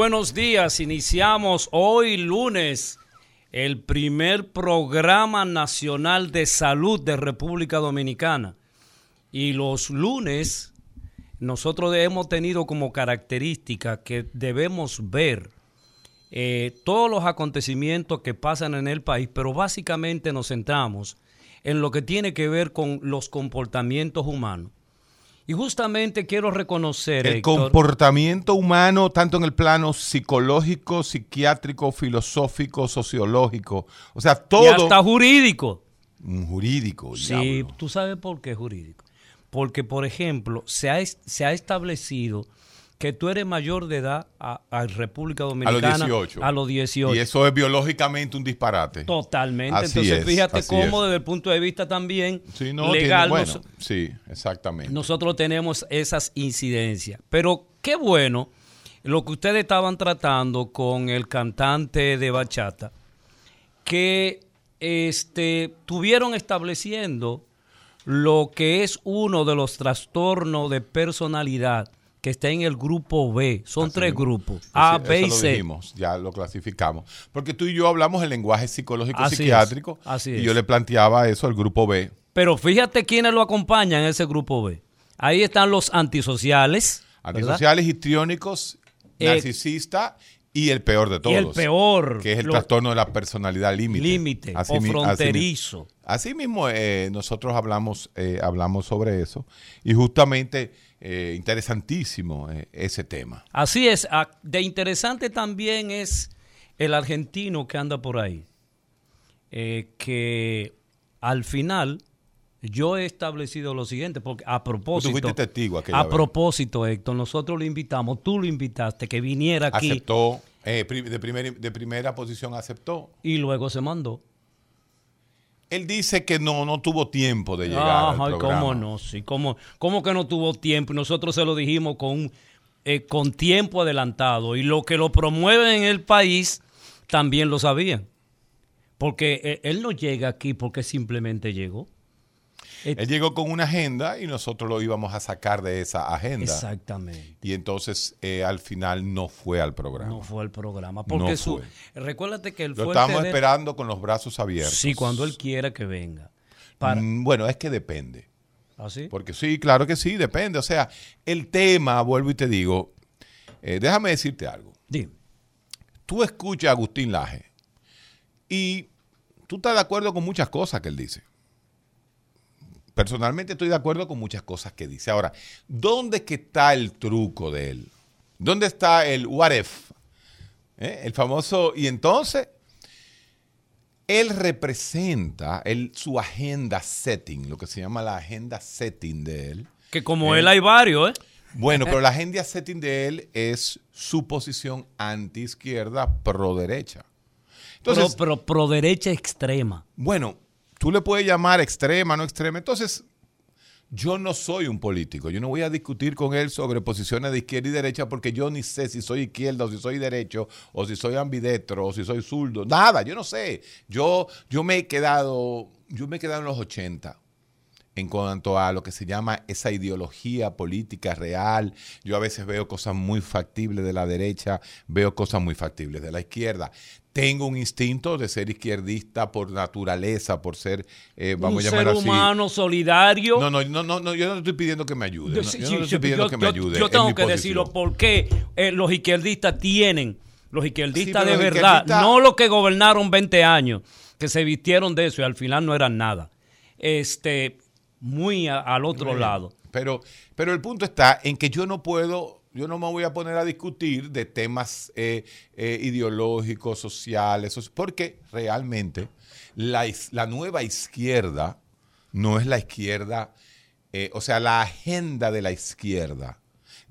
Buenos días, iniciamos hoy lunes el primer programa nacional de salud de República Dominicana. Y los lunes nosotros hemos tenido como característica que debemos ver eh, todos los acontecimientos que pasan en el país, pero básicamente nos centramos en lo que tiene que ver con los comportamientos humanos. Y justamente quiero reconocer... El Héctor, comportamiento humano, tanto en el plano psicológico, psiquiátrico, filosófico, sociológico. O sea, todo. y hasta jurídico. Un jurídico. Sí, diablo. tú sabes por qué jurídico. Porque, por ejemplo, se ha, se ha establecido que tú eres mayor de edad a, a República A los Dominicana 18. a los 18. Y eso es biológicamente un disparate. Totalmente. Así Entonces, es, fíjate cómo es. desde el punto de vista también Sí, no, tiene- legal bueno, nos- sí, exactamente. nosotros tenemos esas incidencias. Pero qué bueno lo que ustedes estaban tratando con el cantante de bachata, que este, tuvieron estableciendo lo que es uno de los trastornos de personalidad que está en el grupo B. Son Así tres mismo. grupos, A, B y lo C. dijimos, ya lo clasificamos. Porque tú y yo hablamos el lenguaje psicológico Así es, psiquiátrico así y es. yo le planteaba eso al grupo B. Pero fíjate quiénes lo acompañan en ese grupo B. Ahí están los antisociales. ¿verdad? Antisociales, histriónicos, Eh, narcisista y el peor de todos. Y el peor. Que es el lo- trastorno de la personalidad límite. límite o así fronterizo. Así mismo eh, nosotros hablamos, eh, hablamos sobre eso y justamente eh, interesantísimo eh, ese tema. Así es. ah, De interesante también es el argentino que anda por ahí. Eh, que al final yo he establecido lo siguiente, porque a propósito. fuiste testigo A vez. propósito, Héctor, nosotros lo invitamos, tú lo invitaste, que viniera aquí Aceptó, eh, de, primer- de primera posición aceptó. y luego se mandó. Él dice que no, no tuvo tiempo de llegar Ajá, al programa. cómo no, sí, cómo, cómo que no tuvo tiempo. Nosotros se lo dijimos con, eh, con tiempo adelantado. Y lo que lo promueve en el país también lo sabían. Porque eh, él no llega aquí porque simplemente llegó. Él llegó con una agenda y nosotros lo íbamos a sacar de esa agenda. Exactamente. Y entonces eh, al final no fue al programa. No fue el programa. Porque No su, recuérdate que el Lo estamos de- esperando con los brazos abiertos. Sí, cuando él quiera que venga. Para, Mm, Bueno, es que depende. ¿Así? Porque sí, claro que sí, depende. O sea, el tema, vuelvo y te digo, eh, déjame decirte algo. Dime. Tú escuchas a Agustín Laje y tú estás de acuerdo con muchas cosas que él dice. Personalmente estoy de acuerdo con muchas cosas que dice. Ahora, ¿dónde es que está el truco de él? ¿Dónde está el what if? ¿Eh? El famoso, y entonces, él representa el, su agenda setting, lo que se llama la agenda setting de él. Que como Eh, él hay varios, ¿eh? Bueno, pero la agenda setting de él es su posición anti-izquierda, pro-derecha. Entonces, pero, pero pro derecha extrema. bueno, tú le puedes llamar extrema, no extrema. Entonces, yo no soy un político. Yo no voy a discutir con él sobre posiciones de izquierda y derecha porque yo ni sé si soy izquierda o si soy derecho o si soy ambidestro o si soy zurdo. Nada, yo no sé. Yo, yo me he quedado, yo me he quedado en los 80 en cuanto a lo que se llama esa ideología política real. Yo a veces veo cosas muy factibles de la derecha, veo cosas muy factibles de la izquierda. Tengo un instinto de ser izquierdista por naturaleza, por ser, eh, vamos un a llamar ser así. humano solidario. No, no, no, no, no, yo no estoy pidiendo que me ayude. Yo- no, sí, yo sí, no estoy pidiendo yo- que me ayude. Yo en tengo que decirlo porque eh, los izquierdistas tienen, los izquierdistas Sí, de los verdad, izquierdistas- no los que gobernaron 20 años, que se vistieron de eso y al final no eran nada. Este, muy a- al otro lado. Pero, pero el punto está en que yo no puedo, yo no me voy a poner a discutir de temas eh, eh, ideológicos, sociales, soci- porque realmente la, la nueva izquierda no es la izquierda, eh, o sea, la agenda de la izquierda.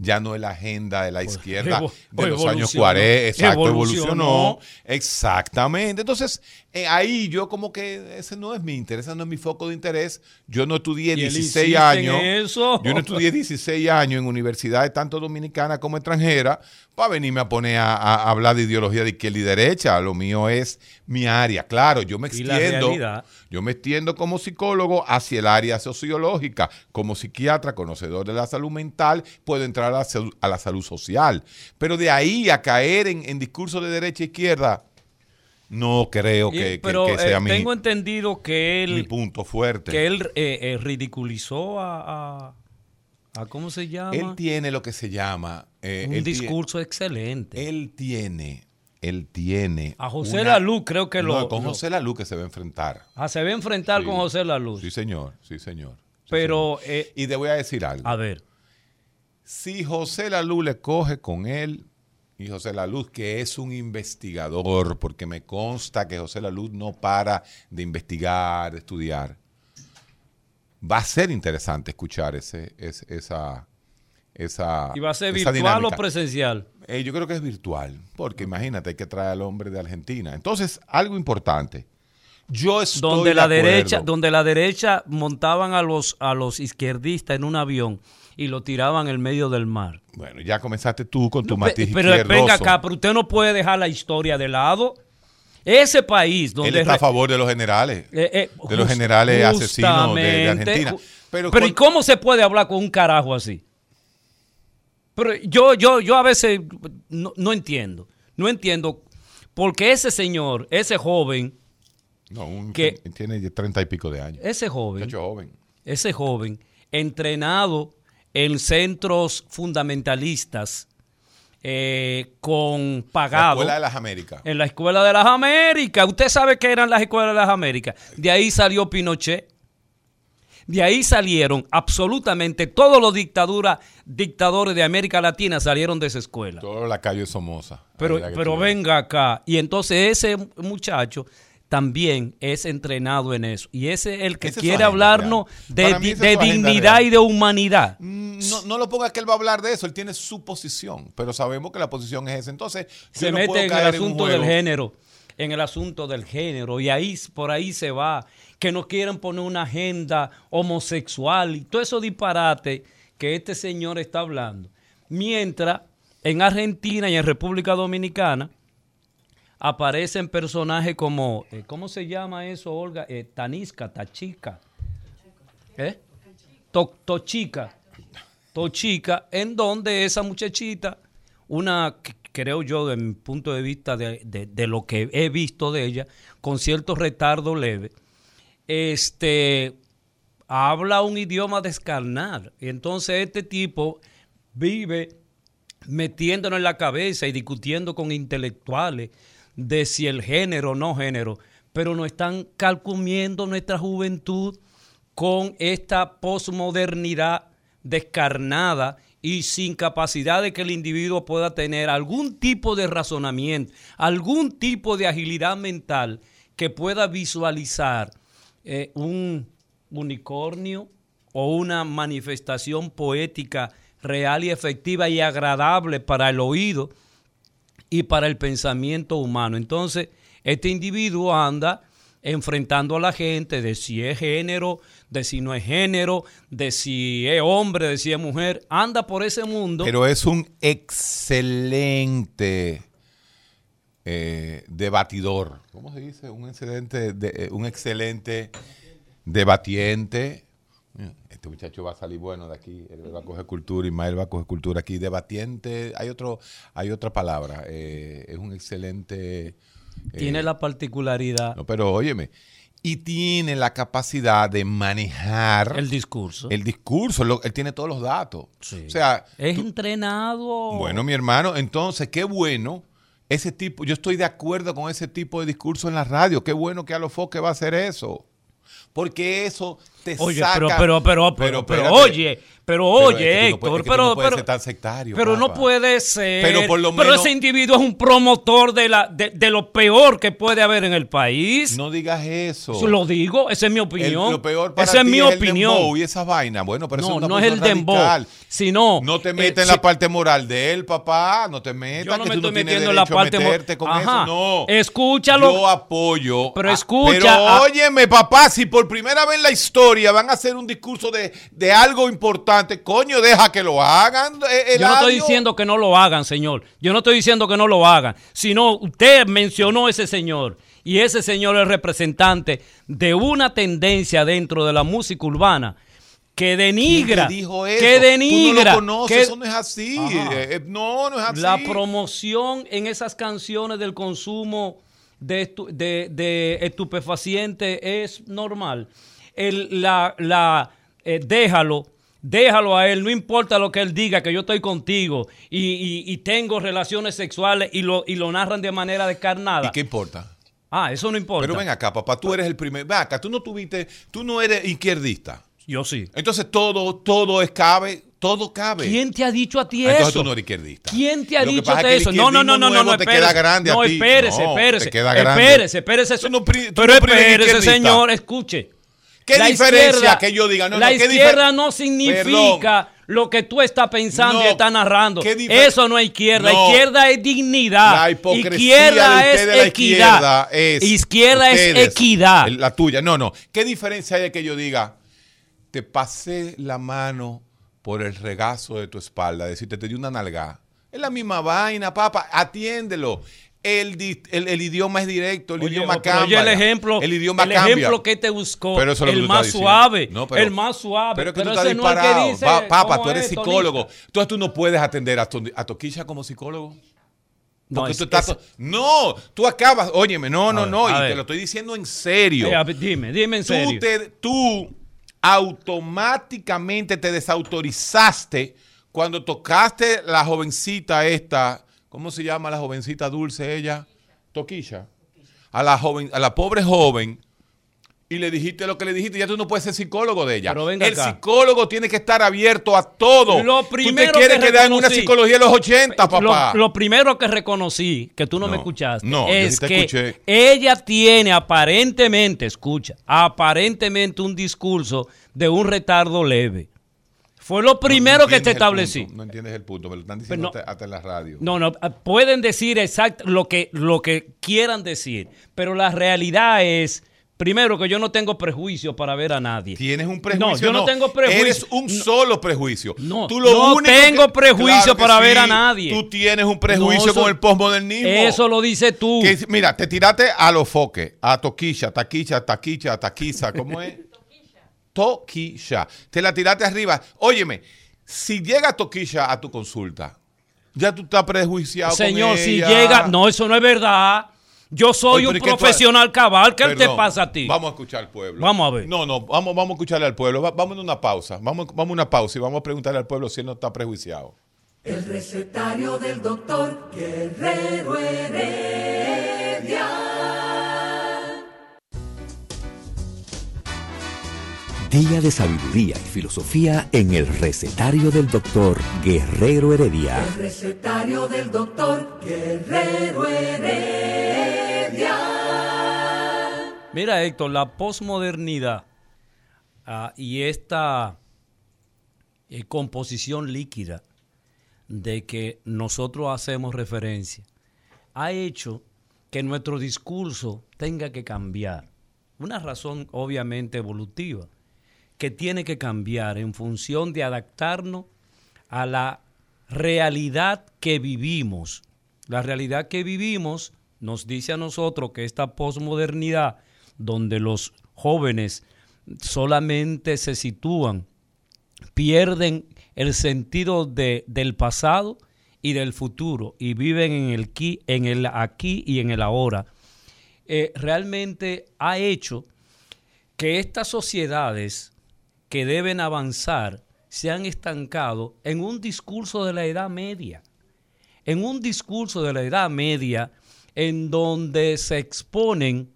Ya no es la agenda de la izquierda evo- de los años evolucionó. 40. Exacto, Evolucionó. evolucionó. Exactamente. Entonces, eh, ahí yo como que ese no es mi interés, ese no es mi foco de interés. Yo no estudié Y él 16 insiste en años. eso. Yo no estudié 16 años en universidades tanto dominicanas como extranjeras para venirme a poner a, a hablar de ideología de izquierda y derecha. Lo mío es mi área. Claro, yo me Y extiendo. Yo me extiendo como psicólogo hacia el área sociológica. Como psiquiatra, conocedor de la salud mental, puedo entrar a la, salud- a la salud social. Pero de ahí a caer en, en discursos de derecha e izquierda, no creo Y- que, que- pero que sea eh, mi, tengo entendido que mi él, punto fuerte. que él eh, eh, ridiculizó a, a- a- ¿cómo se llama? Él tiene lo que se llama... eh, Un discurso excelente. Él tiene, él tiene. A José una- Lalú creo que No, lo- con lo- José Lalú que se va a enfrentar. Ah, se va a enfrentar Sí. con José La Luz. Sí, señor, sí, señor. Sí, pero, señor. eh, y te voy a decir algo. a ver, Si José Lalú le coge con él, y José Lalú, que es un investigador, porque me consta que José Lalú no para de investigar, de estudiar, va a ser interesante escuchar ese, ese- esa, esa. ¿y va a ser virtual o dinámica. presencial? Eh, yo creo que es virtual, porque imagínate, hay que traer al hombre de Argentina. Entonces, algo importante. Yo estoy Donde de la acuerdo. derecha, donde la derecha montaban a los a los izquierdistas en un avión y lo tiraban en medio del mar. Bueno, ya comenzaste tú con tu No, matiz pero venga acá, pero usted no puede dejar la historia de lado. Ese país donde Él está a favor de los generales. eh, eh, de los generales asesinos de- de, Argentina. Pero, Pero, ¿y cómo se puede hablar con un carajo así? Pero yo, yo, yo a veces no, no entiendo. No entiendo. Porque ese señor, ese joven, No, un- que- tiene treinta y pico de años. ese joven, Muchacho joven. ese joven, entrenado en centros fundamentalistas, eh, con La pagado. Escuela de las Américas. En la Escuela de las Américas. Usted sabe que eran las Escuelas de las Américas. De ahí salió Pinochet. De ahí salieron absolutamente todos los dictaduras, dictadores de América Latina salieron de esa escuela. Todo la calle Somoza. Pero, pero venga acá. Y entonces ese muchacho también es entrenado en eso. Y ese es el que quiere hablarnos real. de, de dignidad y de humanidad. Mm, No, no lo ponga que él va a hablar de eso, él tiene su posición, pero sabemos que la posición es esa. Entonces, se mete en el asunto del género, en el asunto del género, y ahí por ahí se va, que no quieren poner una agenda homosexual y todo eso disparate que este señor está hablando. Mientras en Argentina y en República Dominicana aparecen personajes como, eh, ¿cómo se llama eso, Olga? Eh, Tanisca, Tachica. ¿Eh? To- Tochica. Tochica, en donde esa muchachita, una, que creo yo, de mi punto de vista, de, de- de lo que he visto de ella, con cierto retardo leve, este, habla un idioma descarnado. Y entonces este tipo vive metiéndonos en la cabeza y discutiendo con intelectuales de si el género o no género, pero no están calcumiendo nuestra juventud con esta posmodernidad descarnada y sin capacidad de que el individuo pueda tener algún tipo de razonamiento, algún tipo de agilidad mental que pueda visualizar eh, un unicornio o una manifestación poética real y efectiva y agradable para el oído y para el pensamiento humano. Entonces, este individuo anda enfrentando a la gente de si es género, de si no es género, de si es hombre, de si es mujer, anda por ese mundo. Pero es un excelente eh, debatidor. ¿Cómo se dice? Un excelente, de- eh, un excelente debatiente. Este muchacho va a salir bueno de aquí, él va a coger cultura, Ismael va a coger cultura aquí, debatiente, hay otro, hay otra palabra, eh, es un excelente... eh, Tiene la particularidad, no, pero óyeme, y tiene la capacidad de manejar el discurso. el discurso, lo- él tiene todos los datos. Sí. O sea, es tú- entrenado. bueno, mi hermano, entonces, qué bueno ese tipo, yo estoy de acuerdo con ese tipo de discurso en la radio, qué bueno que Alofoque va a hacer eso. Porque eso te Oye, saca... pero, pero, pero, pero, pero, oye, pero oye, Pero es no Héctor, es pero, no pero, pero no puede ser. Pero por lo Pero menos- ese individuo es un promotor de, la, de, de lo peor que puede haber en el país. No digas eso. Eso lo digo, esa es mi El- opinión. lo peor para esa es ti mi el opinión. dembow y esa vaina. Bueno, pero eso no, es una no es el dembow, sino No te eh, metas en si- la parte moral de él, papá. No te metas. Yo no que me tú estoy tienes metiendo en la parte mo- meterte con Ajá. eso. No. Escúchalo. Yo apoyo. Pero escucha Pero óyeme, papá, si por primera vez en la historia van a hacer un discurso de, de algo importante, coño, deja que lo hagan. eh, Yo no estoy diciendo que no lo hagan, señor. Yo no estoy diciendo que no lo hagan. Sino usted mencionó ese señor. Y ese señor es representante de una tendencia dentro de la música urbana que denigra. Que denigra. Tú no lo conoces, que eso no es así. Eh, eh, no, no es así. la promoción en esas canciones del consumo de, estu- de, de estupefacientes es normal. El, la, la, eh, déjalo, déjalo a él, no importa lo que él diga, que yo estoy contigo y, y- y tengo relaciones sexuales y lo, y lo narran de manera descarnada. ¿Y qué importa? Ah, eso no importa. Pero ven acá, papá, tú eres el primer. Ven acá, tú no tuviste, tú no eres izquierdista. Yo sí. Entonces todo, todo es cabe, todo cabe. ¿Quién te ha dicho a ti Ah, eso? Entonces tú no eres izquierdista. ¿Quién te ha Lo dicho pasa es que eso? No, no, no, no, no, no, te espérese. queda grande a no, ti. espérese, No, espérese. te queda grande. Espérese, espérese. No pero no espérese, señor, escuche. ¿Qué La diferencia que yo diga? No, la no, ¿qué izquierda no significa lo que tú estás pensando No, y estás narrando. ¿qué difer- Eso no es izquierda. No. izquierda es dignidad. La hipocresía izquierda de es la equidad. izquierda es. izquierda es equidad. La tuya. No, no. ¿Qué diferencia hay de que yo diga, te pasé la mano por el regazo de tu espalda, decirte, te di una nalga? Es la misma vaina, papá. Atiéndelo. El, el, el idioma es directo, el Oye, idioma pero cambia. oye el ejemplo, el idioma el cambia. ejemplo que te buscó, Pero eso es el tú más suave, No, pero- el más suave. Pero es que tú ese estás no es el que disparado. dice, ¿cómo tú eres es, psicólogo. Tonita? Entonces tú no puedes atender a, tu- a Toquilla como psicólogo. No, es- tú estás- es- no, tú acabas, óyeme, no, no, ver, no, y te lo estoy diciendo en serio. Eh, dime, dime en tú, serio. te, tú automáticamente te desautorizaste cuando tocaste la jovencita esta, ¿cómo se llama la jovencita dulce ella? Toquilla. A la joven, a la pobre joven y le dijiste lo que le dijiste, ya tú no puedes ser psicólogo de ella. Pero venga El acá. psicólogo tiene que estar abierto a todo. Lo tú primero te quieres que quedar en una psicología de los 80, Lo, papá. lo primero que reconocí, que tú no, me escuchaste, no, es que escuché. ella tiene aparentemente, escucha, aparentemente un discurso de un retardo leve. Fue lo primero No que te establecí. punto, no entiendes el punto, me lo están diciendo Pero no- hasta, hasta en la radio. No, no, ah, pueden decir exacto lo que, lo que quieran decir, pero la realidad es, primero, que yo no tengo prejuicio para ver a nadie. Tienes un prejuicio. No, yo no tengo prejuicio. Eres un No. solo prejuicio. No, Tú lo no único tengo que- prejuicio para ver a nadie. Tú tienes un prejuicio No, eso- con el postmodernismo. Eso lo dices tú. Que, mira, te tiraste a los foques, a Toquilla, Taquicha, Taquicha, Taquiza, ¿cómo es? Toquilla. Te la tiraste arriba. Óyeme, si llega Toquilla a tu consulta, ya tú estás prejuiciado Señor, con si ella. llega, no, eso no es verdad. Yo soy Oye, un profesional cabal. ¿Qué te pasa a ti? Vamos a escuchar al pueblo. Vamos a ver. No, no, vamos, vamos a escucharle al pueblo. Va- Vamos a una pausa. Vamos, vamos a una pausa y vamos a preguntarle al pueblo si él no está prejuiciado. El recetario del doctor Guerrero Heredia. Día de sabiduría y filosofía en el recetario del doctor Guerrero Heredia. El recetario del doctor Guerrero Heredia. Mira, Héctor, la posmodernidad ah, y esta eh, composición líquida de que nosotros hacemos referencia ha hecho que nuestro discurso tenga que cambiar. Una razón obviamente evolutiva, que tiene que cambiar en función de adaptarnos a la realidad que vivimos. La realidad que vivimos nos dice a nosotros que esta posmodernidad, donde los jóvenes solamente se sitúan, pierden el sentido de, del pasado y del futuro y viven en el, aquí, en el aquí y en el ahora. Eh, realmente ha hecho que estas sociedades que deben avanzar se han estancado en un discurso de la Edad Media. En un discurso de la Edad Media en donde se exponen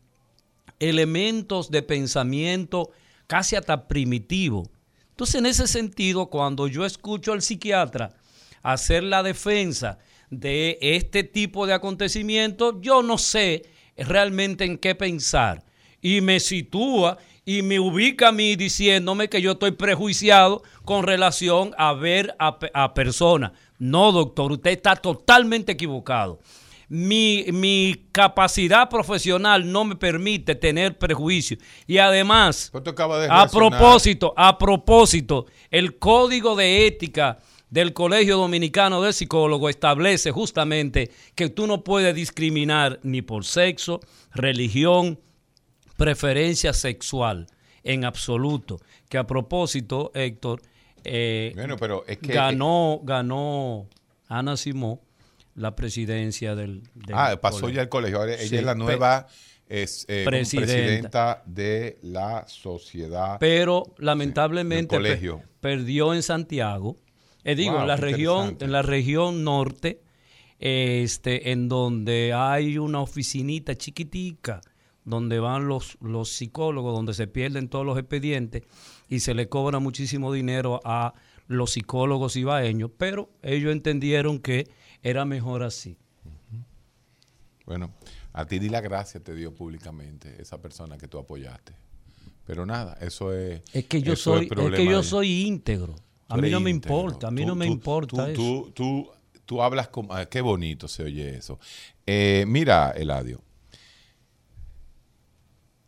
elementos de pensamiento casi hasta primitivo. Entonces, en ese sentido, cuando yo escucho al psiquiatra hacer la defensa de este tipo de acontecimientos, yo no sé realmente en qué pensar. Y me sitúa y me ubica a mí diciéndome que yo estoy prejuiciado con relación a ver a, personas. No, doctor, usted está totalmente equivocado. Mi, mi, capacidad profesional no me permite tener prejuicio. Y además, a propósito, a propósito, el código de ética del Colegio Dominicano de Psicólogos establece justamente que tú no puedes discriminar ni por sexo, religión, preferencia sexual en absoluto. Que a propósito, Héctor, eh, pero es que, ganó, ganó Ana Simó la presidencia del, Ah, pasó ya el colegio. ella es la nueva es, eh, presidenta. de la sociedad. Pero lamentablemente perdió en Santiago eh, digo, en la región, en la región norte, este, en donde hay una oficinita chiquitica, donde van los, los psicólogos, donde se pierden todos los expedientes y se le cobra muchísimo dinero a los psicólogos ibaeños, pero ellos entendieron que era mejor así. Bueno, a ti di la gracia te dio públicamente esa persona que tú apoyaste. Pero nada, eso es. Es que yo soy, es que yo soy íntegro. A mí no me importa, a mí no me importa eso. Tú, tú, hablas como... Ah, qué bonito se oye eso. Eh, mira, Eladio.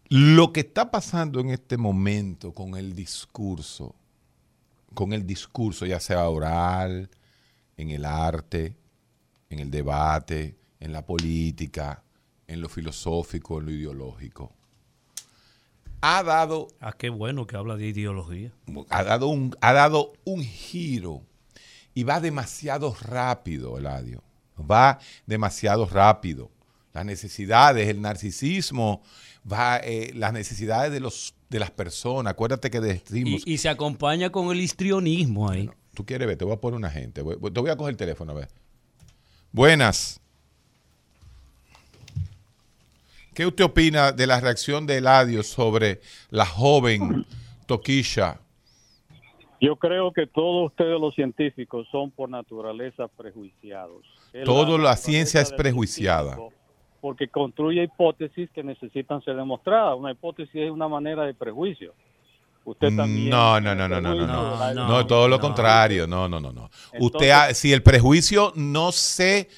Lo que está pasando en este momento con el discurso, con el discurso, ya sea oral, en el arte, en el debate, en la política, en lo filosófico, en lo ideológico, ha dado... Ah, qué bueno que habla de ideología. Ha dado un, ha dado un giro y va demasiado rápido, Eladio. Va demasiado rápido. Las necesidades, el narcisismo, va, eh, las necesidades de, los, de las personas. Acuérdate que decimos... Y, se acompaña con el histrionismo ahí. Tú quieres ver, te voy a poner una gente. te voy a coger el teléfono, a ver. Buenas. ¿Qué usted opina de la reacción de Eladio sobre la joven Toquisha? Yo creo que todos ustedes los científicos son por naturaleza prejuiciados. Toda la, ciencia es prejuiciada. Porque construye hipótesis que necesitan ser demostradas. Una hipótesis es una manera de prejuicio. Usted mm, también. No, no, no, no, no, no, no, no, todo lo contrario. No, no, no, no. Usted, si el prejuicio no se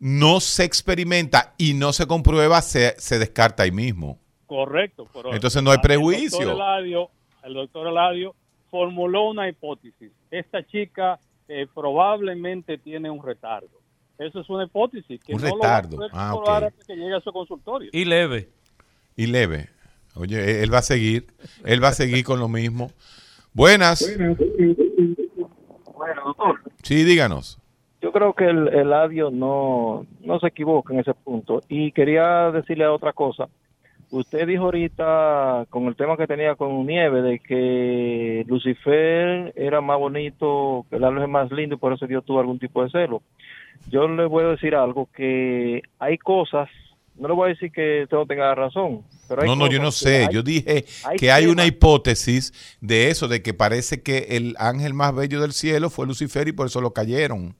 no se experimenta y no se comprueba, se, descarta ahí mismo. Correcto. Entonces no hay prejuicio. El doctor, Eladio, formuló una hipótesis. Esta chica eh, probablemente tiene un retardo. Eso es una hipótesis. Que un retardo. ah, que llegue a su consultorio. Y leve. Y leve. Oye, él va a seguir. Él va a seguir con lo mismo. Buenas. Bueno, doctor. Sí, díganos yo creo que el, el no, no se equivoca en ese punto. Y quería decirle otra cosa. Usted dijo ahorita, con el tema que tenía con Nieve, de que Lucifer era más bonito, que el es más lindo y por eso Dios tuvo algún tipo de celo. Yo le voy a decir algo, que hay cosas, no le voy a decir que usted no tenga razón. Pero no, no, yo no sé. yo dije que hay una hipótesis de eso, de que parece que el ángel más bello del cielo fue Lucifer y por eso lo cayeron.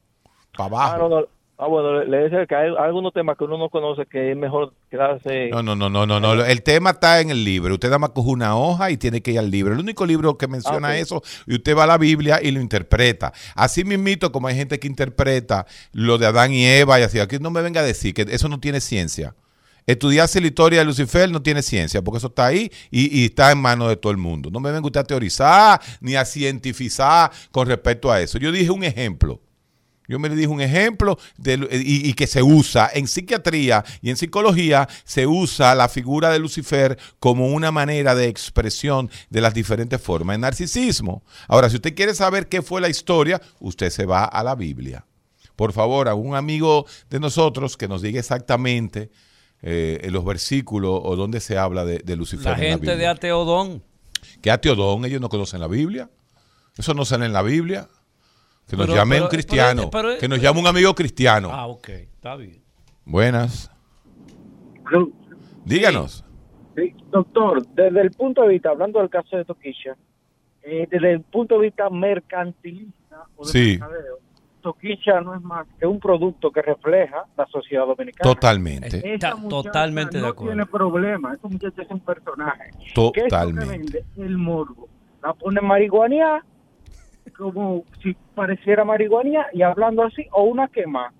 Para abajo. Ah, no, Ah, bueno, le, decía que hay, algunos temas que uno no conoce que es mejor quedarse. No, no, no, no, no, no. El tema está en el libro. Usted nada más coge una hoja y tiene que ir al libro. El único libro que menciona ah, eso, y usted va a la Biblia y lo interpreta. Así mismito, como hay gente que interpreta lo de Adán y Eva y así. Aquí no me venga a decir que eso no tiene ciencia. Estudiarse la historia de Lucifer no tiene ciencia, porque eso está ahí y, y, está en manos de todo el mundo. No me venga usted a teorizar ni a cientificar con respecto a eso. Yo dije un ejemplo Yo me le dije un ejemplo de, y, y, que se usa en psiquiatría y en psicología, se usa la figura de Lucifer como una manera de expresión de las diferentes formas de narcisismo. Ahora, si usted quiere saber qué fue la historia, usted se va a la Biblia. Por favor, a un amigo de nosotros que nos diga exactamente eh, en los versículos o dónde se habla de, de Lucifer. La gente en de Ateodón. ¿Qué Ateodón? Ellos no conocen la Biblia. Eso no sale en la Biblia. Que nos pero, llame pero, un cristiano. Pero, que nos llame un amigo cristiano. Ah, ok. Está bien. Buenas. Díganos. Sí. Doctor, desde el punto de vista, hablando del caso de Toquilla, eh, desde el punto de vista mercantilista o de sí. mercadeo, Toquilla no es más que un producto que refleja la sociedad dominicana. Totalmente. Está totalmente no de acuerdo. tiene problema. Es un personaje. Totalmente. ¿Qué es lo que vende? El morbo. La pone marihuana como si pareciera marihuana y hablando así, o una quema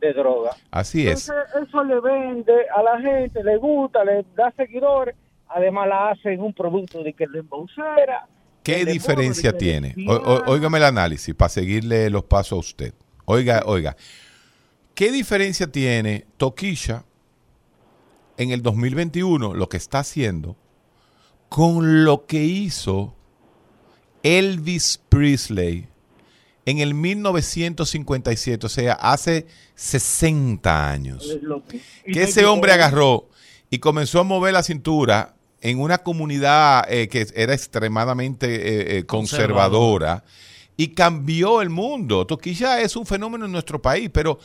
de droga. Así es. Entonces, eso le vende a la gente, le gusta, le da seguidores, además la hacen un producto de que le embaucera. ¿Qué diferencia tiene? Óigame el análisis para seguirle los pasos a usted. Oiga, oiga. ¿Qué diferencia tiene Toquilla en el 2021, lo que está haciendo, con lo que hizo Elvis Presley en el 1957, o sea, hace 60 años? Que ese hombre agarró y comenzó a mover la cintura en una comunidad eh, que era extremadamente eh, eh, conservadora y cambió el mundo. Toquilla es un fenómeno en nuestro país, pero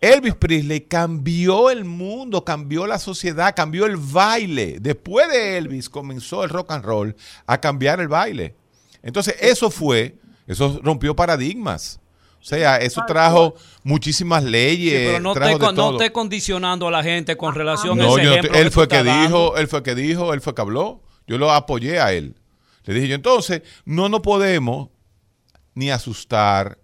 Elvis Presley cambió el mundo, cambió la sociedad, cambió el baile. Después de Elvis comenzó el rock and roll a cambiar el baile. Entonces eso fue, eso rompió paradigmas. O sea, eso trajo muchísimas leyes. Sí, pero no, trajo te, de todo. no te condicionando a la gente con relación No, a ese yo no ejemplo te- él tú fue que dijo, dando. él fue que dijo, él fue que habló. Yo lo apoyé a él. Le dije yo, entonces, no nos podemos ni asustar,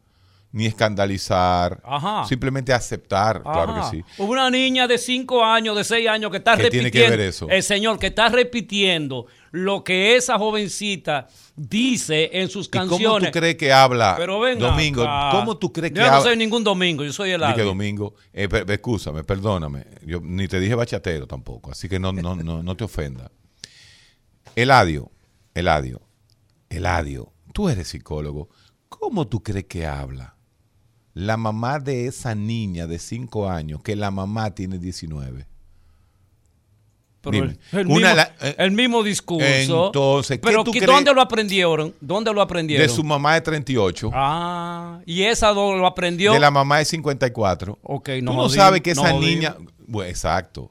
ni escandalizar, Ajá. simplemente aceptar, claro que sí. Una niña de 5 años, de 6 años que está ¿Qué tiene repitiendo. que ver eso? El señor que está repitiendo lo que esa jovencita dice en sus ¿Y cómo canciones. tú crees que habla Pero Domingo? ¿Cómo tú crees que Yo no habla? soy ningún domingo, yo soy el Dije. Domingo, eh, per- excúsame, perdóname. Yo ni te dije bachatero tampoco, así que no, no, no, no te ofenda. Eladio, Eladio, Eladio, tú eres psicólogo. ¿Cómo tú crees que habla? La mamá de esa niña de 5 años, que la mamá tiene 19. Pero Dime. el, el Una mismo, la- eh, el mismo discurso. Entonces, ¿qué pero tú ¿qué- crees? ¿dónde lo aprendieron? ¿Dónde lo aprendieron? De su mamá de 38. Ah, y esa lo aprendió. De la mamá de 54. Ok, Tú nos no sabes que esa niña. Bueno, exacto.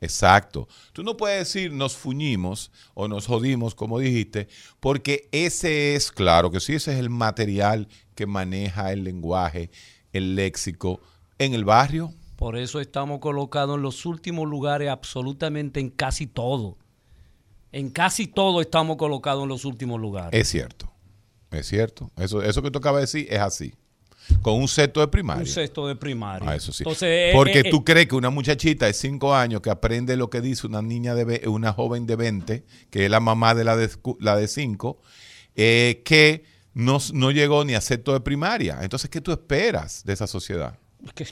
Exacto. Tú no puedes decir nos fuñimos o nos jodimos, como dijiste, porque ese es, claro que sí, ese es el material que maneja el lenguaje, el léxico en el barrio. Por eso estamos colocados en los últimos lugares absolutamente en casi todo. En casi todo estamos colocados en los últimos lugares. Es cierto. Es cierto. Eso, eso que tú acabas de decir es así. Con un sexto de primaria. Un sexto de primaria. Ah, eso sí. Entonces, eh, Porque eh, tú eh, crees que una muchachita de 5 años que aprende lo que dice una niña de una joven de 20, que es la mamá de la de, la de 5, eh, que no, no llegó ni a sexto de primaria. Entonces, ¿qué tú esperas de esa sociedad? que-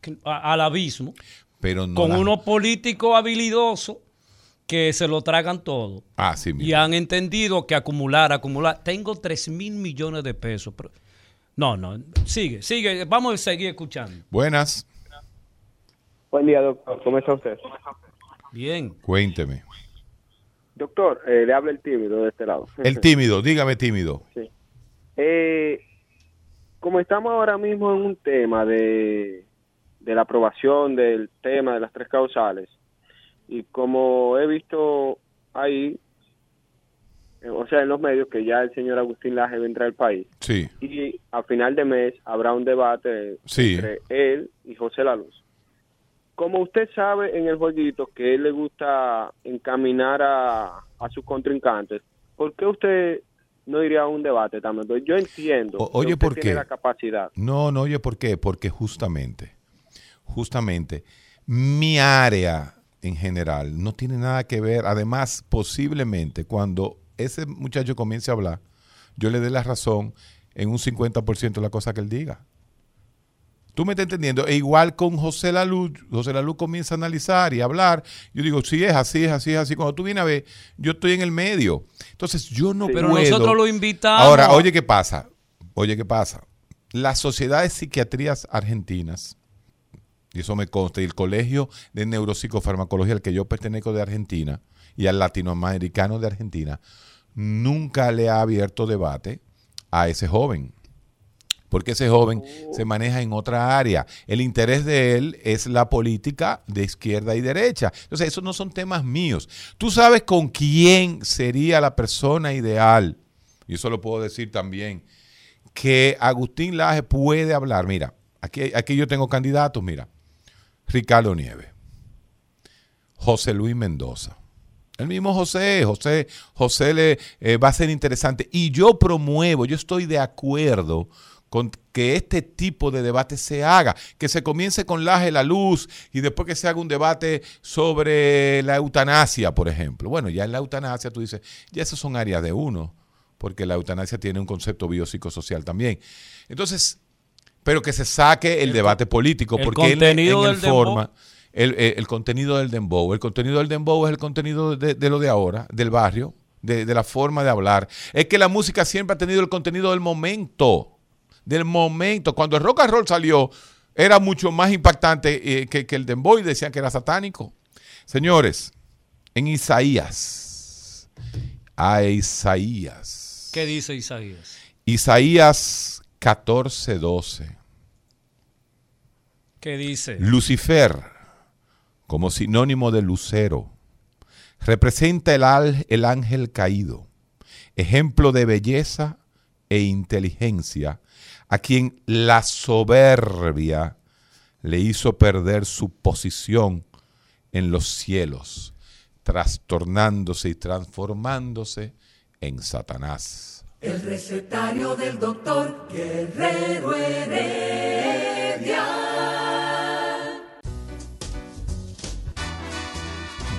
que- a- al abismo. Pero no con la- unos políticos habilidosos que se lo tragan todo. Ah, sí, Y han entendido que acumular, acumular. Tengo 3 mil millones de pesos. pero- no, no. Sigue, sigue. Vamos a seguir escuchando. Buenas. Buen día, doctor. ¿Cómo está usted? Bien. Cuénteme. Doctor, eh, le habla el tímido de este lado. El tímido, dígame tímido. Sí. Eh, como estamos ahora mismo en un tema de, de la aprobación del tema de las tres causales, y como he visto ahí, eh, o sea, en los medios, que ya el señor Agustín Laje vendrá al país, Sí, y a final de mes habrá un debate Sí. entre él y José La Luz. Como usted sabe en el jueguito que él le gusta encaminar a, a sus contrincantes, ¿por qué usted no iría a un debate también? Yo entiendo O- oye, que usted ¿por tiene qué? la capacidad. No, no, oye, ¿por qué? Porque justamente, justamente, mi área en general no tiene nada que ver. Además, posiblemente cuando ese muchacho comience a hablar, yo le dé la razón en un 50% de la cosa que él diga. Tú me estás entendiendo. E igual con José Laluz, José Laluz comienza a analizar y a hablar. Yo digo, sí, es así, es así, es así. Cuando tú vienes a ver, yo estoy en el medio. Entonces yo no Pero puedo. nosotros lo invitamos. Ahora, oye, ¿qué pasa? Oye, ¿qué pasa? Las sociedades psiquiatrías argentinas, y eso me consta, y el Colegio de Neuropsicofarmacología al que yo pertenezco de Argentina, y al latinoamericano de Argentina, nunca le ha abierto debate a ese joven. Porque ese joven se maneja en otra área. El interés de él es la política de izquierda y derecha. Entonces, esos no son temas míos. Tú sabes con quién sería la persona ideal, y eso lo puedo decir también, que Agustín Laje puede hablar. Mira, aquí, aquí yo tengo candidatos, mira. Ricardo Nieves, José Luis Mendoza. El mismo José, José, José le eh, va a ser interesante. Y yo promuevo, yo estoy de acuerdo con que este tipo de debate se haga, que se comience con Laje la luz y después que se haga un debate sobre la eutanasia, por ejemplo. Bueno, ya en la eutanasia tú dices, ya esas son áreas de uno, porque la eutanasia tiene un concepto biopsicosocial también. Entonces, pero que se saque el, debate político, el porque él en el forma, el, el- el contenido del dembow, el contenido del dembow es el contenido de, de lo de ahora, del barrio, de, de la forma de hablar. Es que la música siempre ha tenido el contenido del momento, del momento. Cuando el rock and roll salió, era mucho más impactante eh, que, que el dembow y decían que era satánico. Señores, en Isaías, a Isaías. ¿Qué dice Isaías? Isaías 14, 12. ¿Qué dice? Lucifer, como sinónimo de lucero, representa el, al- el ángel caído, ejemplo de belleza e inteligencia, a quien la soberbia le hizo perder su posición en los cielos, trastornándose y transformándose en Satanás. El recetario del doctor Guerrero Heredia.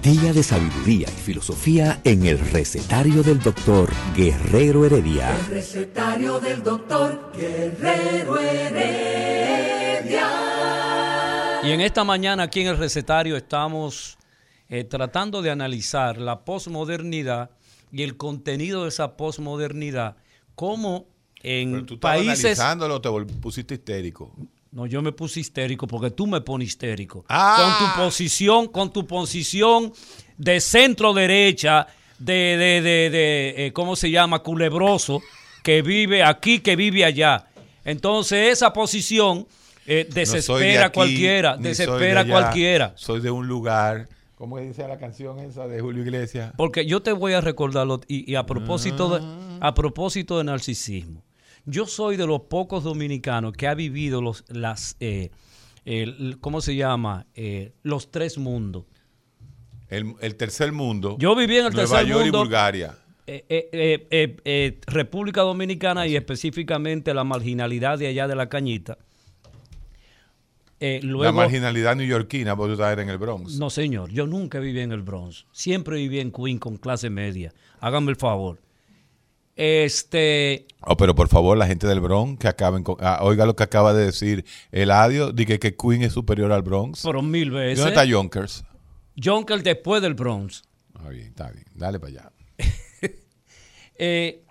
Día de sabiduría y filosofía en el recetario del doctor Guerrero Heredia. El recetario del doctor Guerrero Heredia. Y en esta mañana aquí en el recetario estamos eh, tratando de analizar la posmodernidad y el contenido de esa posmodernidad, cómo en Pero tú países... analizándolo, te pusiste histérico. No, yo me puse histérico porque tú me pones histérico. Ah. Con tu posición, con tu posición de centro derecha, de, de, de, de, eh, ¿cómo se llama? Culebroso, que vive aquí, que vive allá. Entonces esa posición eh, No de desespera a aquí, cualquiera, desespera a allá, cualquiera. Soy de un lugar. ¿Cómo dice la canción esa de Julio Iglesias? Porque yo te voy a recordarlo y, y a propósito de, Ah. a propósito de narcisismo. Yo soy de los pocos dominicanos que ha vivido los las eh, el- ¿cómo se llama? Eh, los tres mundos. El, el tercer mundo. Yo viví en el Nueva tercer York mundo. y Bulgaria. Eh, eh, República Dominicana y específicamente la marginalidad de allá de la Cañita. Eh, luego, la marginalidad neoyorquina, tú estabas en el Bronx. No, señor, yo nunca viví en el Bronx. Siempre viví en Queen con clase media. Háganme el favor. Este, Oh, pero por favor, la gente del Bronx, que acaben con. ah, oiga lo que acaba de decir Eladio, de que, que Queen es superior al Bronx. pero mil ¿Y veces. ¿Dónde está Yonkers? Jonker después del Bronx. Está bien, está bien. Dale para allá. Eh,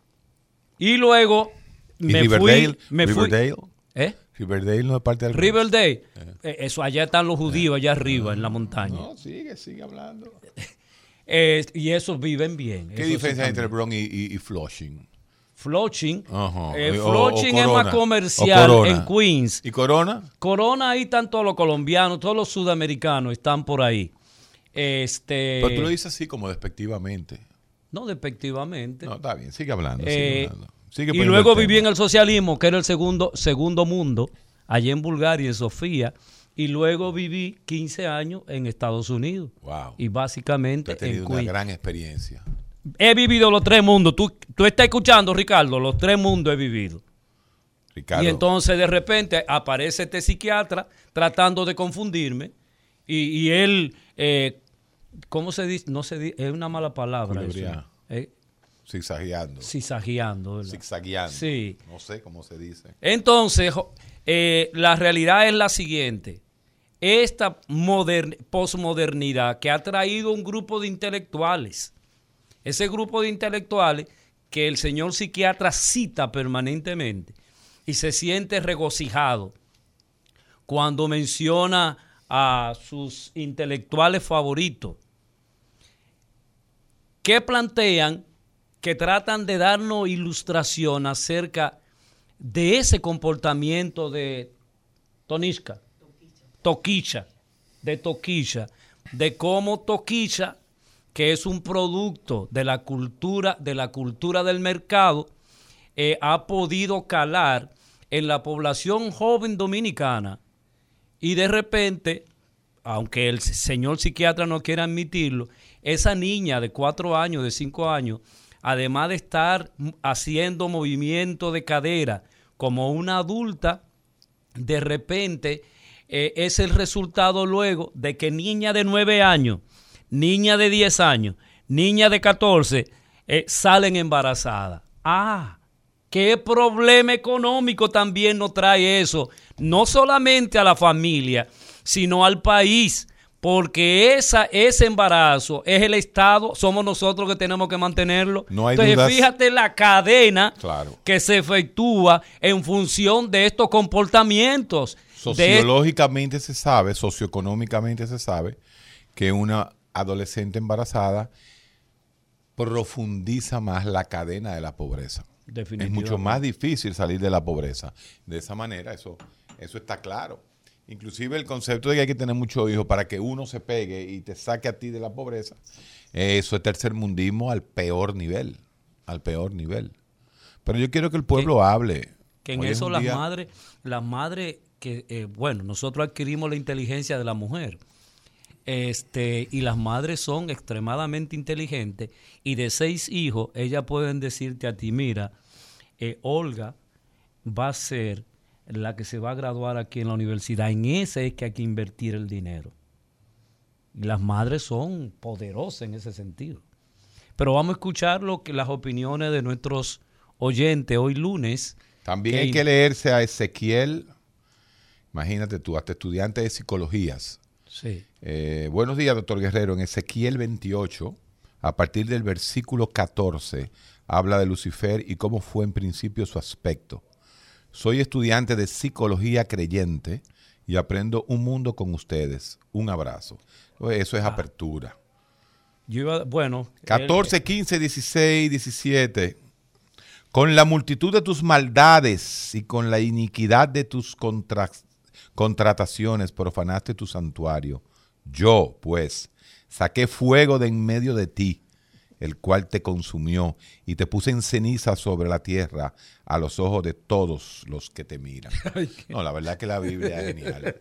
y luego ¿Y me Riverdale? fui. Me fui Riverdale? ¿Eh? Riverdale no es parte del. Riverdale. Eh, eso, allá están los judíos, allá arriba, en la montaña. No, sigue, sigue hablando. Eh, y esos viven bien. ¿Qué diferencia hay entre el. Bronx y, y- y Flushing? Flushing. Eh, Flushing es más comercial en Queens. ¿Y Corona? Corona, ahí están todos los colombianos, todos los sudamericanos están por ahí. Este, Pero tú lo dices así como despectivamente. no despectivamente. No, está bien, sigue hablando. Eh, sigue hablando. Sigue y luego viví en el socialismo, que era el segundo, segundo mundo, allá en Bulgaria, en Sofía. Y luego viví 15 años en Estados Unidos. Wow. Y Tú básicamente has tenido en una gran experiencia. He vivido los tres mundos. Tú, tú estás escuchando, Ricardo, los tres mundos he vivido. Ricardo. Y entonces de repente aparece este psiquiatra tratando de confundirme. Y, y él, eh, ¿cómo se dice? No se dice, es una mala palabra. eso. Eh, Zigzagueando. Zigzagueando. ¿verdad? Zigzagueando. Sí. No sé cómo se dice. Entonces, eh, la realidad es la siguiente. Esta modern- posmodernidad que ha traído un grupo de intelectuales, ese grupo de intelectuales que el señor psiquiatra cita permanentemente y se siente regocijado cuando menciona a sus intelectuales favoritos, que plantean que tratan de darnos ilustración acerca de ese comportamiento de Tonisca, Toquicha, de Toquicha, de cómo Toquicha, que es un producto de la cultura, de la cultura del mercado, eh, ha podido calar en la población joven dominicana y de repente, aunque el señor psiquiatra no quiera admitirlo, esa niña de cuatro años, de cinco años, además de estar haciendo movimiento de cadera como una adulta, de repente eh, es el resultado luego de que niña de nueve años, niña de 10 años, niña de 14 eh, salen embarazadas. Ah, ¿Qué problema económico también nos trae eso? No solamente a la familia, sino al país. Porque esa, ese embarazo es el Estado, somos nosotros que tenemos que mantenerlo. No hay Entonces, dudas. fíjate la cadena Claro. que se efectúa en función de estos comportamientos. de- Sociológicamente se sabe, socioeconómicamente se sabe, que una adolescente embarazada profundiza más la cadena de la pobreza. Es mucho más difícil salir de la pobreza. De esa manera, eso, eso está claro. Inclusive el concepto de que hay que tener muchos hijos para que uno se pegue y te saque a ti de la pobreza, eh, eso es tercermundismo al peor nivel, al peor nivel. Pero yo quiero que el pueblo hable. que en Hoy eso las día- madres, las madres que, eh, bueno, nosotros adquirimos la inteligencia de la mujer. Este, y las madres son extremadamente inteligentes y de seis hijos, ellas pueden decirte a ti, mira, eh, Olga va a ser la que se va a graduar aquí en la universidad. En ese es que hay que invertir el dinero. Y las madres son poderosas en ese sentido. Pero vamos a escuchar lo que las opiniones de nuestros oyentes hoy lunes. También que- hay que leerse a Ezequiel, imagínate tú, hasta estudiante de psicologías. Sí. Eh, buenos días, doctor Guerrero. En Ezequiel 28, a partir del versículo 14, habla de Lucifer y cómo fue en principio su aspecto. Soy estudiante de psicología creyente y aprendo un mundo con ustedes. Un abrazo. Eso es apertura. Yo iba, bueno. 14, 15, 16, 17. Con la multitud de tus maldades y con la iniquidad de tus contra- contrataciones profanaste tu santuario. Yo, pues, saqué fuego de en medio de ti, el cual te consumió, y te puse en ceniza sobre la tierra a los ojos de todos los que te miran. No, la verdad que la Biblia es genial.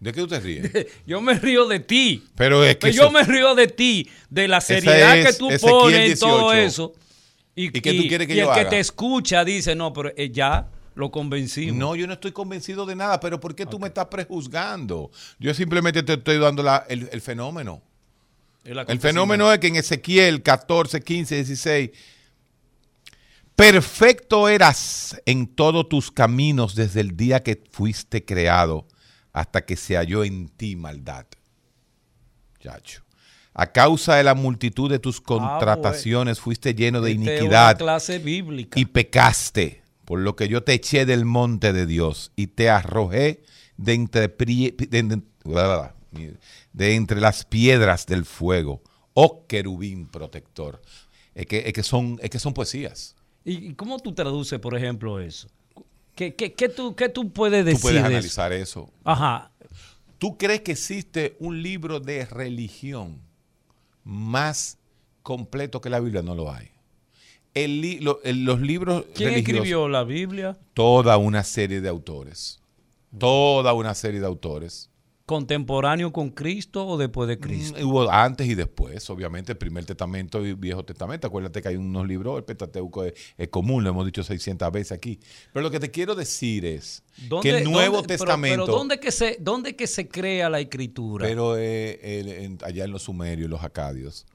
¿De qué tú te ríes? Yo me río de ti. Pero es que Pero yo eso- me río de ti, de la seriedad que es tú pones en todo 18. eso. Y, ¿Y qué tú quieres que y yo el que te escucha dice, no, pero eh, ya lo convencimos. No, yo no estoy convencido de nada, pero ¿por qué tú me estás prejuzgando? Yo simplemente te estoy dando la- el, el fenómeno. El El fenómeno es que en Ezequiel 14, 15, 16, perfecto eras en todos tus caminos desde el día que fuiste creado hasta que se halló en ti maldad. Chacho. A causa de la multitud de tus contrataciones fuiste lleno de Esta es una iniquidad clase bíblica. y pecaste, por lo que yo te eché del monte de Dios y te arrojé de entre, pri- de, de- bla, bla, de entre las piedras del fuego, oh querubín protector. Es que, es que son, es que son poesías. ¿Y cómo tú traduces, por ejemplo, eso? ¿Qué, qué, qué tú, qué tú puedes decir Tú puedes eso? analizar eso. Ajá. ¿Tú crees que existe un libro de religión más completo que la Biblia? No lo hay. El li- lo- el- los libros ¿Quién escribió la Biblia? toda una serie de autores. Toda una serie de autores. Contemporáneo con Cristo o después de Cristo? Mm, Hubo antes y después, obviamente, el primer testamento y Viejo Testamento. Acuérdate que hay unos libros, el Pentateuco es, es común, lo hemos dicho 600 veces aquí. Pero lo que te quiero decir es que el Nuevo dónde- Testamento... Pero, ¿dónde, que se, ¿dónde que se crea la escritura? Pero eh, el- en- allá en los sumerios, los acadios.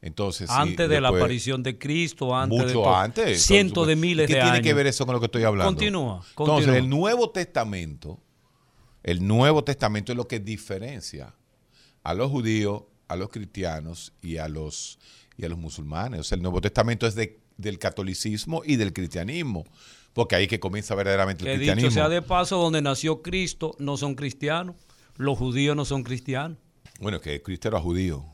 Entonces, sí, antes de la aparición de Cristo, antes de Mucho todo. antes. Cientos de ¿Y miles ¿Qué de tiene años. que ver eso con lo que estoy hablando? Continúa, Entonces, continúa. el Nuevo Testamento, el Nuevo Testamento es lo que diferencia a los judíos, a los cristianos y a los, y a los musulmanes. O sea, el Nuevo Testamento es de- del catolicismo y del cristianismo, porque ahí que comienza verdaderamente el dicho cristianismo. sea de paso, donde nació Cristo no son cristianos. Los judíos no son cristianos. Bueno, que Cristo era judío.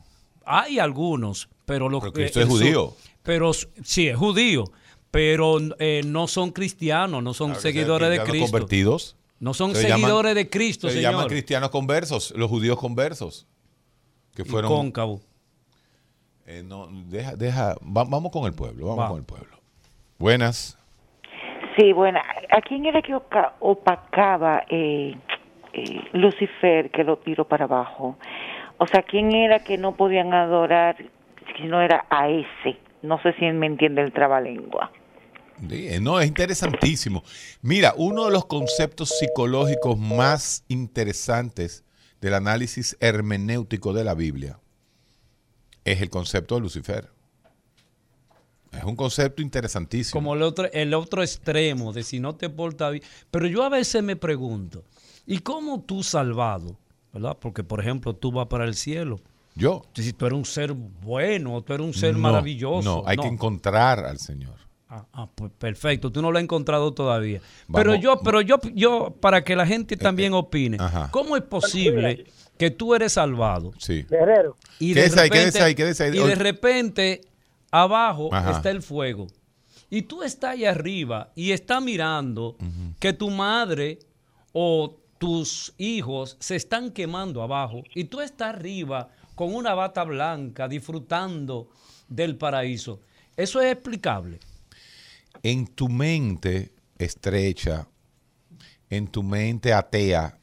Hay algunos, pero los Pero que- Cristo es su- judío. Pero sí, es judío, pero eh, no son cristianos, no son Claro seguidores de Cristo. convertidos. No son Se llaman- seguidores de Cristo, Se señor. llaman cristianos conversos, los judíos conversos. Que Y fueron cóncavo. Eh, no, deja, deja, va- vamos con el pueblo, vamos Va. con el pueblo. Buenas. Sí, bueno, ¿a quién era que opacaba eh, eh, Lucifer que lo tiró para abajo? O sea, ¿quién era que no podían adorar si no era a ese? No sé si me entiende el trabalengua. No, es interesantísimo. Mira, uno de los conceptos psicológicos más interesantes del análisis hermenéutico de la Biblia es el concepto de Lucifer. Es un concepto interesantísimo. Como el otro, el otro extremo de si no te portas bien. Pero yo a veces me pregunto, ¿y cómo tú salvado? ¿Verdad? Porque, por ejemplo, tú vas para el cielo. Yo. Si tú eres un ser bueno, tú eres un ser No, maravilloso. No, hay que encontrar al Señor. Ah, ah, pues perfecto, tú no lo has encontrado todavía. Vamos. Pero yo, pero yo, yo, para que la gente también opine, ajá. ¿cómo es posible que tú eres salvado? Sí. Guerrero. Y de ahí, repente, ahí, quédese ahí. y de repente abajo Ajá. está el fuego. Y tú estás ahí arriba y estás mirando que tu madre o tus hijos se están quemando abajo y tú estás arriba con una bata blanca disfrutando del paraíso. Eso es explicable. En tu mente estrecha, en tu mente atea,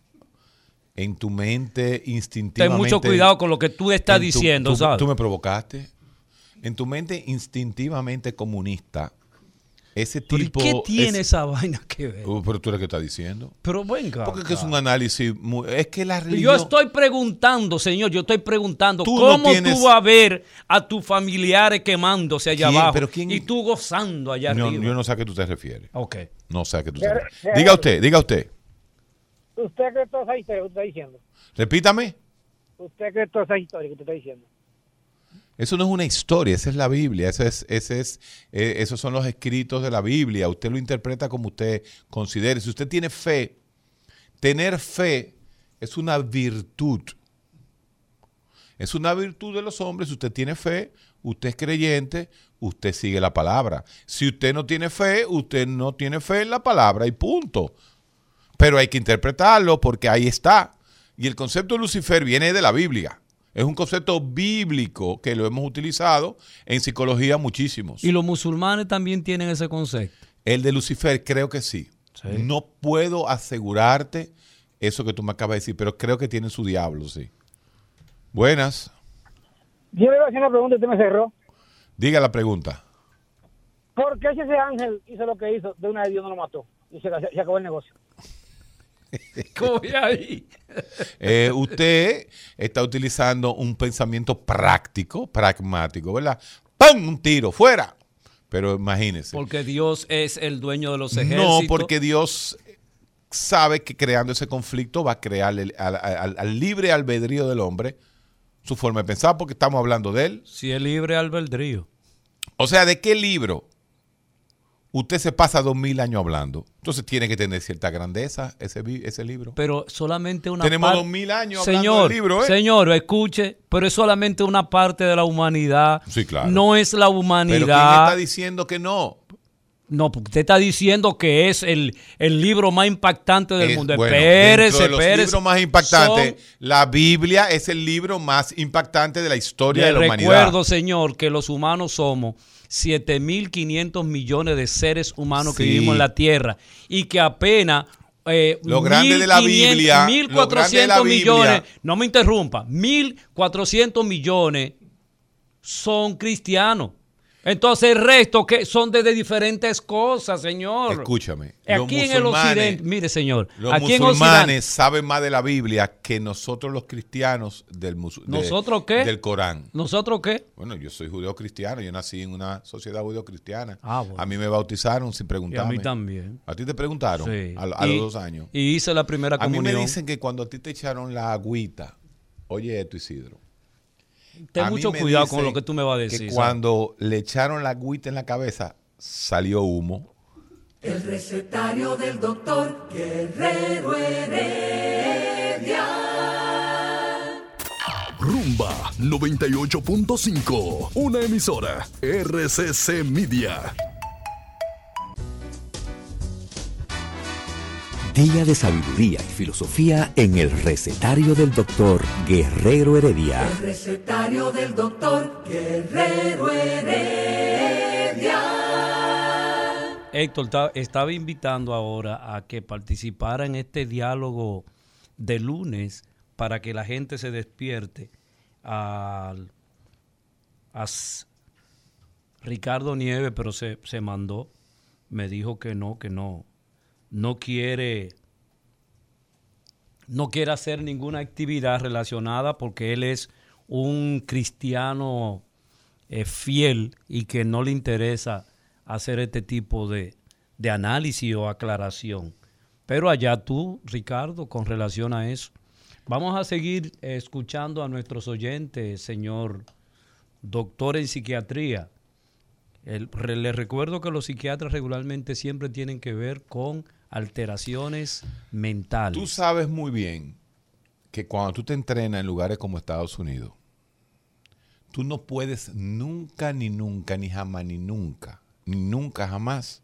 en tu mente Ten instintivamente. mucho cuidado con lo que tú estás tu- diciendo, tú, ¿sabes? tú me provocaste. En tu mente instintivamente comunista, ese Pero ¿y tipo. ¿Qué tiene es- esa vaina que ver? Uh, pero tú eres que estás diciendo. Pero venga. Porque es que es acá. un análisis. muy- es que la Yo religión. estoy preguntando, señor, yo estoy preguntando Tú no cómo tienes- tú vas a ver a tus familiares quemándose allá ¿Quién? abajo ¿Pero quién? y tú gozando allá No, arriba. yo no sé a qué tú te refieres. Ok. No sé a qué tú te refieres. Diga usted, diga usted. ¿Usted cree toda esa historia que usted está diciendo? Repítame. ¿Usted cree toda esa historia que usted está diciendo? Eso no es una historia, esa es la Biblia, ese es, eh, esos son los escritos de la Biblia. Usted lo interpreta como usted considere. Si usted tiene fe, tener fe es una virtud. Es una virtud de los hombres. Si usted tiene fe, usted es creyente, usted sigue la palabra. Si usted no tiene fe, usted no tiene fe en la palabra y punto. Pero hay que interpretarlo porque ahí está. Y el concepto de Lucifer viene de la Biblia. Es un concepto bíblico que lo hemos utilizado en psicología muchísimos. Y los musulmanes también tienen ese concepto. El de Lucifer creo que sí. Sí. No puedo asegurarte eso que tú me acabas de decir, pero creo que tienen su diablo, sí. Buenas. Yo le iba a hacer una pregunta y usted me cerró. Diga la pregunta. ¿Por qué si ese ángel hizo lo que hizo, de una vez Dios no lo mató? Y se, se acabó el negocio. Coge ahí. Eh, usted está utilizando un pensamiento práctico, pragmático, ¿verdad? ¡Pum! Un tiro, fuera. Pero imagínese. Porque Dios es el dueño de los ejércitos. No, porque Dios sabe que creando ese conflicto va a crear el- al, al- al libre albedrío del hombre su forma de pensar, porque estamos hablando de él. Si es libre albedrío. O sea, ¿de qué libro usted se pasa dos mil años hablando? Entonces tiene que tener cierta grandeza ese, ese libro. Pero solamente una Tenemos par- dos mil años hablando señor, del libro, ¿eh? Señor, escuche, pero es solamente una parte de la humanidad. Sí, claro. No es la Pero ¿quién humanidad. está diciendo que no? No, porque usted está diciendo que es el, el libro más impactante del Es- mundo. bueno, espérese, de los espérese. libros más impactantes, Son- la Biblia es el libro más impactante de la historia de la humanidad. recuerdo, señor, que los humanos somos 7.500 millones de seres humanos que vivimos en la Tierra y que apenas eh, Lo grande de la 1.500, Biblia, 1.400 lo grande de la millones, no me interrumpa, 1.400 millones son cristianos. Entonces el resto que son de, de diferentes cosas, señor. Escúchame. los Aquí en el occidente, mire señor, Los aquí musulmanes saben más de la Biblia que nosotros los cristianos del de- ¿Nosotros qué? del Corán. ¿nosotros qué? Bueno, yo soy judeo cristiano, yo nací en una sociedad judeo cristiana. Ah, bueno. A mí me bautizaron sin Y a preguntarme. mí también. ¿A ti te preguntaron? Sí. A, a Y- los dos años. Y hice la primera A mí comunión. me dicen que cuando a ti te echaron la agüita, oye esto Isidro. Ten a mucho cuidado con lo que tú me vas a Que decir. ¿sabes? cuando le echaron la agüita en la cabeza, salió humo. El recetario del doctor Guerrero Heredia. Rumba 98.5, una emisora RCC Media. Día de sabiduría y filosofía en el recetario del doctor Guerrero Heredia. El recetario del doctor Guerrero Heredia. Héctor, ta- estaba invitando ahora a que participara en este diálogo de lunes para que la gente se despierte al Ricardo Nieves, pero se, se mandó, me dijo que no, que no, no quiere, no quiere hacer ninguna actividad relacionada porque él es un cristiano eh, fiel y que no le interesa hacer este tipo de, de análisis o aclaración. Pero allá tú, Ricardo, con relación a eso. Vamos a seguir escuchando a nuestros oyentes, señor doctor en psiquiatría. El- le recuerdo que los psiquiatras regularmente siempre tienen que ver con alteraciones mentales. Tú sabes muy bien que cuando tú te entrenas en lugares como Estados Unidos, tú no puedes nunca, ni nunca, ni jamás, ni nunca, ni nunca jamás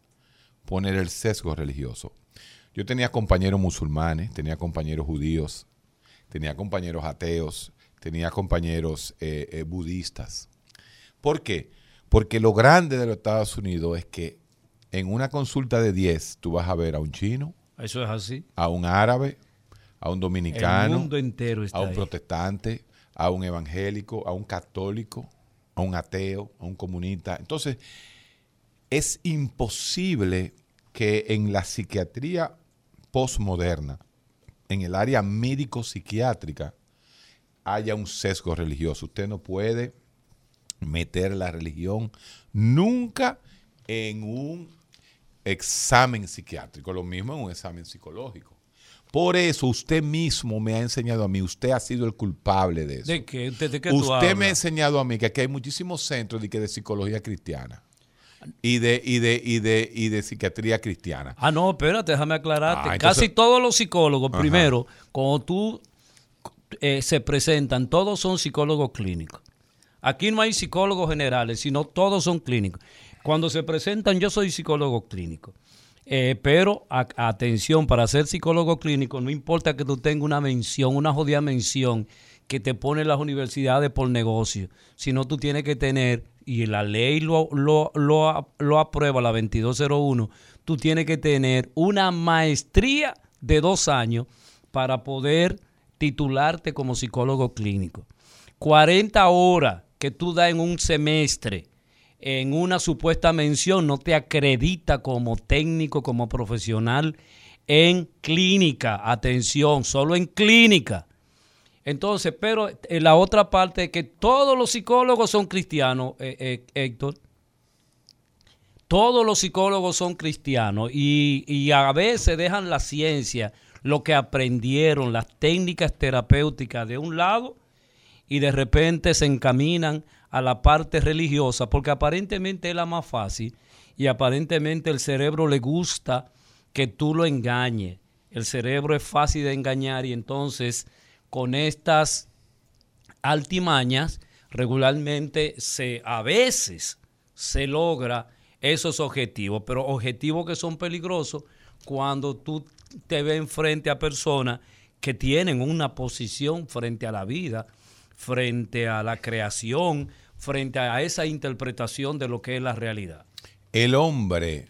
poner el sesgo religioso. Yo tenía compañeros musulmanes, tenía compañeros judíos, tenía compañeros ateos, tenía compañeros eh, eh, budistas. ¿Por qué? Porque lo grande de los Estados Unidos es que en una consulta de 10 tú vas a ver a un chino, Eso es así. a un árabe, a un dominicano, El mundo entero está a un ahí. protestante, a un evangélico, a un católico, a un ateo, a un comunista. Entonces, es imposible que en la psiquiatría postmoderna, en el área médico-psiquiátrica, haya un sesgo religioso. Usted no puede meter la religión nunca en un examen psiquiátrico, lo mismo en un examen psicológico. Por eso usted mismo me ha enseñado a mí, usted ha sido el culpable de eso. ¿De qué? ¿De, de qué tú Usted me ha enseñado a mí que aquí hay muchísimos centros de, que de psicología cristiana y de, y de, y de, y de psiquiatría cristiana. Ah, no, espérate, déjame aclararte. Ah, entonces- Casi todos los psicólogos, Ajá. primero, cuando tú eh, se presentan, todos son psicólogos clínicos. Aquí no hay psicólogos generales, sino todos son clínicos. Cuando se presentan, yo soy psicólogo clínico. Eh, pero atención, para ser psicólogo clínico, no importa que tú tengas una mención, una jodida mención que te pone las universidades por negocio, sino tú tienes que tener, y la ley lo, lo, lo, lo aprueba, la 2201, tú tienes que tener una maestría de dos años para poder titularte como psicólogo clínico. 40 horas que tú das en un semestre en una supuesta mención no te acredita como técnico, como profesional en clínica. Atención, solo en clínica. Entonces, pero en la otra parte es que todos los psicólogos son cristianos, eh, eh, Héctor. Todos los psicólogos son cristianos y, y a veces dejan la ciencia, lo que aprendieron, las técnicas terapéuticas de un lado y de repente se encaminan a la parte religiosa porque aparentemente es la más fácil y aparentemente el cerebro le gusta que tú lo engañes. El cerebro es fácil de engañar y entonces con estas altimañas regularmente se a veces se logra esos objetivos, pero objetivos que son peligrosos cuando tú te ves frente a personas que tienen una posición frente a la vida, frente a la creación, frente a esa interpretación de lo que es la realidad. El hombre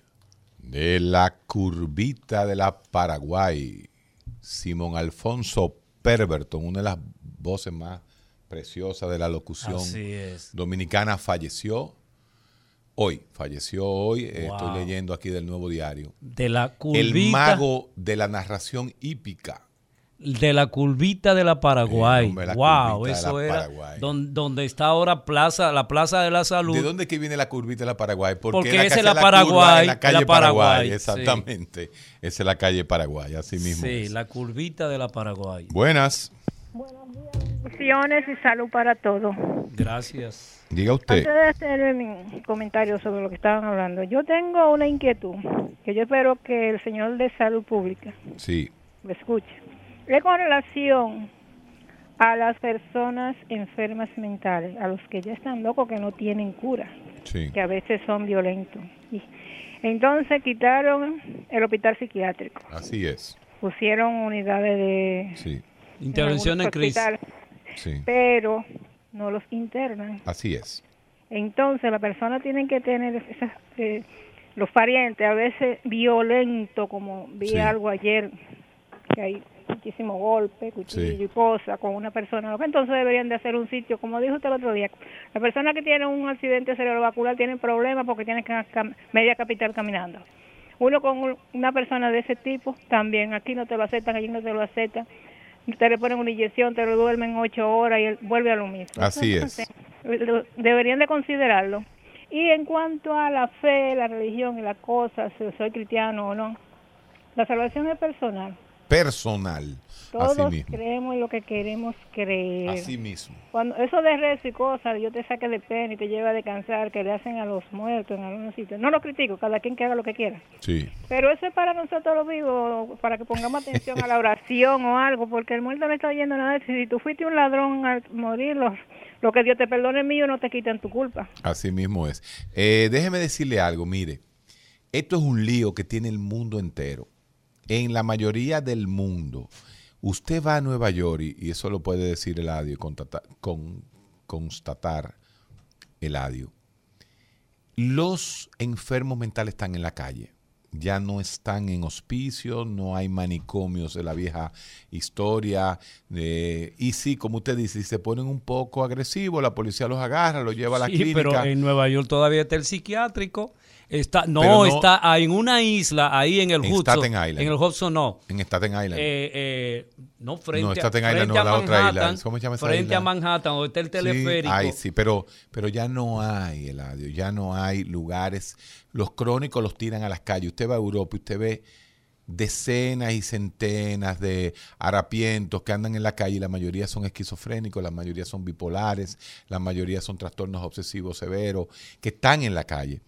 De la curvita de la Paraguay, Simón Alfonso Perverton, una de las voces más preciosas de la locución dominicana, falleció hoy. Falleció hoy, eh, Wow. estoy leyendo aquí del nuevo diario. De la El curvita, mago de la narración hípica. De la curvita de la Paraguay. Eh, hombre, la wow, eso la era Paraguay. don- donde está ahora plaza, la Plaza de la Salud. ¿De dónde que viene la curvita de la Paraguay? Porque la esa es la curva, Paraguay, en la calle la Paraguay, Paraguay, sí. exactamente. Esa es la calle Paraguay, así mismo. sí, es. la curvita de la Paraguay. Buenas, Bendiciones y salud para todos. Gracias. diga usted. Antes de hacer mi comentario sobre lo que estaban hablando, yo tengo una inquietud que yo espero que el señor de salud pública Sí, me escuche. Es con relación a las personas enfermas mentales, a los que ya están locos que no tienen cura, sí. que a veces son violentos. Y entonces quitaron el hospital psiquiátrico, Así es. pusieron unidades de Sí, Intervención en crisis. sí. pero no los internan. Así es. Entonces la persona tiene que tener esas, eh, los parientes a veces violentos, como vi Sí. algo ayer, que hay muchísimo golpe, cuchillo Sí. y cosas con una persona. Entonces deberían de hacer un sitio, como dijo usted el otro día, la persona que tiene un accidente cerebrovascular tiene problemas porque tiene que cam- media capital caminando. Uno con un- una persona de ese tipo, también aquí no te lo aceptan, allí no te lo aceptan. Te le ponen una inyección, te lo duermen ocho horas y él vuelve a lo mismo. Así es. Entonces, deberían de considerarlo. Y en cuanto a la fe, la religión y las cosas, si soy cristiano o no, la salvación es personal. Personal. Así Todos mismo. creemos lo que queremos creer. Así mismo. Cuando eso de rezo y cosas, Dios te saque de pena y te lleva a descansar, que le hacen a los muertos en algunos sitios. No lo critico, cada quien que haga lo que quiera. Sí. Pero eso es para nosotros los vivos, para que pongamos atención a la oración o algo, porque el muerto no está oyendo nada. Si tú fuiste un ladrón al morir, lo que Dios te perdone es mío, no te quitan tu culpa. Así mismo es. Eh, déjeme decirle algo, mire, esto es un lío que tiene el mundo entero. En la mayoría del mundo, usted va a Nueva York, y, eso lo puede decir Eladio, contata- con, constatar Eladio. Los enfermos mentales están en la calle. Ya no están en hospicios, no hay manicomios de la vieja historia. eh, y sí, como usted dice, si se ponen un poco agresivos, la policía los agarra, los lleva a la Sí, clínica. pero en Nueva York todavía está el psiquiátrico. Está, no, no- está en una isla, ahí en el En Hudson. Staten Island. En el Hudson no. En Staten Island. Eh, eh, no, frente, No, Staten Island frente no, a la otra isla. ¿Cómo se llama esa Frente isla? a Manhattan, donde está el Sí, teleférico. ay, sí, pero, pero ya no hay, Eladio, ya no hay lugares. Los crónicos los tiran a las calles. Usted va a Europa y usted ve decenas y centenas de harapientos que andan en la calle y la mayoría son esquizofrénicos, la mayoría son bipolares, la mayoría son trastornos obsesivos severos, que están en la calle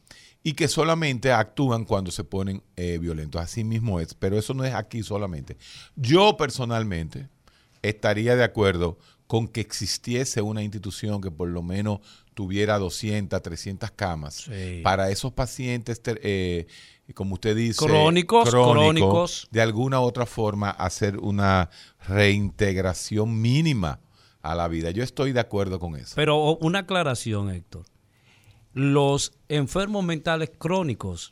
y que solamente actúan cuando se ponen eh, violentos. Así mismo es, pero eso no es aquí solamente. Yo personalmente estaría de acuerdo con que existiese una institución que por lo menos tuviera 200, 300 camas Sí. para esos pacientes, eh, como usted dice, Crónicos, crónicos. de alguna u otra forma hacer una reintegración mínima a la vida. Yo estoy de acuerdo con eso. Pero una aclaración, Héctor. Los enfermos mentales crónicos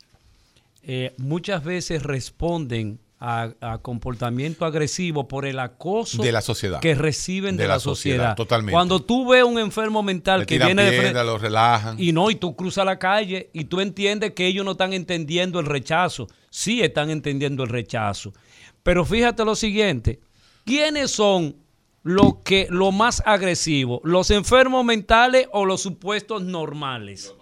eh, muchas veces responden a, a comportamiento agresivo por el acoso De la sociedad. que reciben de, la, sociedad. totalmente. Cuando tú ves un enfermo mental Le que viene de piedra, frente lo relajan. y no, y tú cruzas la calle y tú entiendes que ellos no están entendiendo el rechazo. Sí están entendiendo el rechazo. Pero fíjate lo siguiente, ¿quiénes son los que lo más agresivos? ¿Los enfermos mentales o los supuestos normales?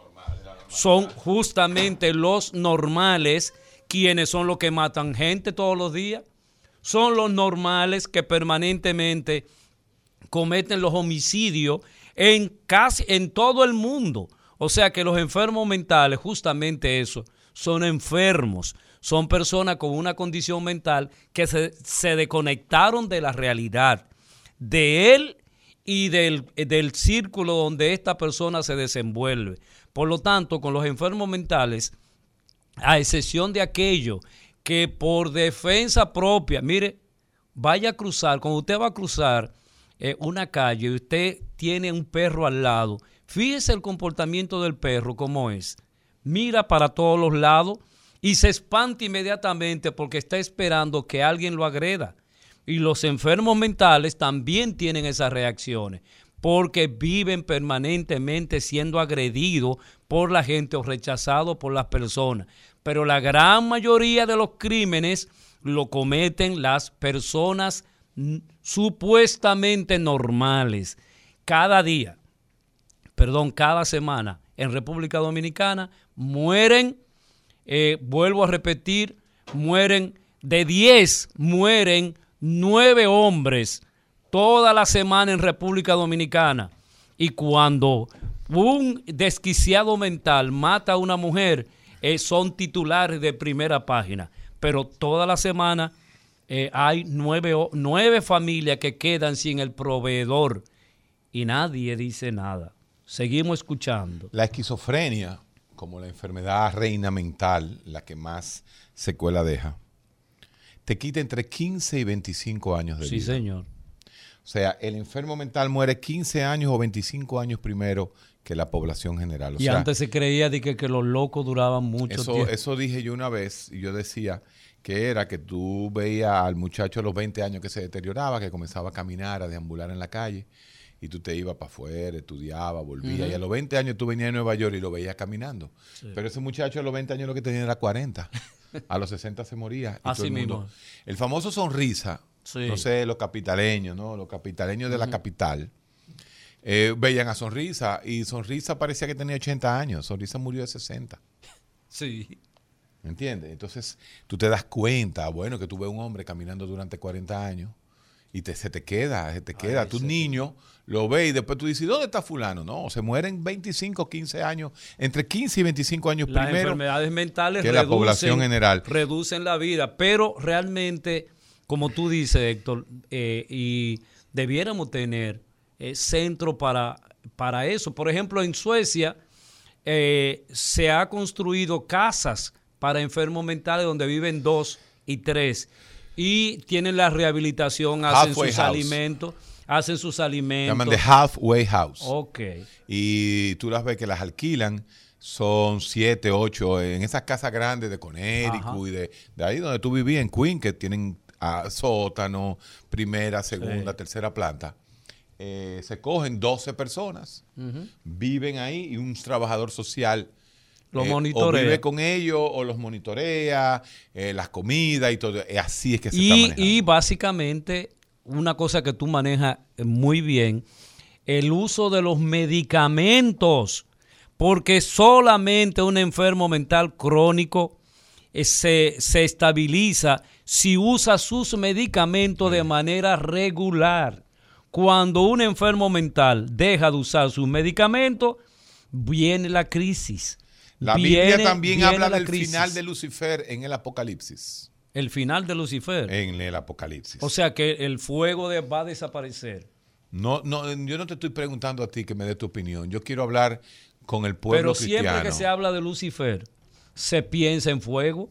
Son justamente los normales quienes son los que matan gente todos los días. Son los normales que permanentemente cometen los homicidios en casi en todo el mundo. O sea que los enfermos mentales, justamente eso, son enfermos, son personas con una condición mental que se, se desconectaron de la realidad, de él y del, del círculo donde esta persona se desenvuelve. Por lo tanto, con los enfermos mentales, a excepción de aquello que por defensa propia, mire, vaya a cruzar, cuando usted va a cruzar eh, una calle y usted tiene un perro al lado, fíjese el comportamiento del perro, cómo es. Mira para todos los lados y se espanta inmediatamente porque está esperando que alguien lo agreda. Y los enfermos mentales también tienen esas reacciones porque viven permanentemente siendo agredidos por la gente o rechazados por las personas. Pero la gran mayoría de los crímenes lo cometen las personas supuestamente normales. Cada día, perdón, cada semana en República Dominicana mueren, eh, vuelvo a repetir, mueren de 10, mueren 9 hombres toda la semana en República Dominicana. Y cuando un desquiciado mental mata a una mujer, eh, son titulares de primera página. Pero toda la semana eh, hay nueve, nueve familias que quedan sin el proveedor y nadie dice nada. Seguimos escuchando. La esquizofrenia, como la enfermedad reina mental, la que más secuela deja, te quita entre 15 y 25 años de Sí, vida. señor. O sea, el enfermo mental muere 15 años o 25 años primero que la población general. O y sea, antes se creía de que, que los locos duraban mucho eso, tiempo. eso dije yo una vez y yo decía que era que tú veías al muchacho a los 20 años que se deterioraba, que comenzaba a caminar, a deambular en la calle y tú te ibas para afuera, estudiaba, volvía Ujú. y a los 20 años tú venías a Nueva York y lo veías caminando. Sí. Pero ese muchacho a los 20 años lo que tenía era 40. A los 60 se moría. y Así todo el mundo- mismo. El famoso sonrisa, Sí. no sé, los capitaleños, ¿no? Los capitaleños de la capital. eh, veían a Sonrisa y Sonrisa parecía que tenía 80 años. Sonrisa murió de 60. Sí. ¿Me entiendes? Entonces tú te das cuenta, bueno, que tú ves un hombre caminando durante 40 años y te, se te queda, se te queda. tu niño lo ve y después tú dices, ¿dónde está fulano? No, se mueren 25, 15 años, entre 15 y 25 años Las primero. enfermedades mentales que la reducen- población general. reducen la vida, pero realmente, como tú dices, Héctor, eh, y debiéramos tener eh, centro para, para eso. Por ejemplo, en Suecia eh, se ha construido casas para enfermos mentales donde viven dos y tres y tienen la rehabilitación, hacen Halfway sus house. alimentos, hacen sus alimentos. Llaman de halfway house. Ok. Y tú las ves que las alquilan, son siete, ocho, en esas casas grandes de. Connecticut y de, de ahí donde tú vivías, en Queen, que tienen ah, sótano, primera, segunda, tercera planta. Eh, se cogen 12 personas, viven ahí y un trabajador social Los eh, o monitorea. vive con ellos o los monitorea, eh, las comidas y todo. Así es que se está Y, manejando. y básicamente, una cosa que tú manejas muy bien, el uso de los medicamentos, porque solamente un enfermo mental crónico eh, se, se estabiliza si usa sus medicamentos de manera regular. Cuando un enfermo mental deja de usar sus medicamentos, viene la crisis. La Viene- Biblia también viene habla la del crisis. final de Lucifer en el Apocalipsis. El final de Lucifer. En el Apocalipsis. O sea que el fuego de- va a desaparecer. No, no, yo no te estoy preguntando a ti que me dé tu opinión. Yo quiero hablar con el pueblo Pero siempre cristiano. que se habla de Lucifer, se piensa en fuego.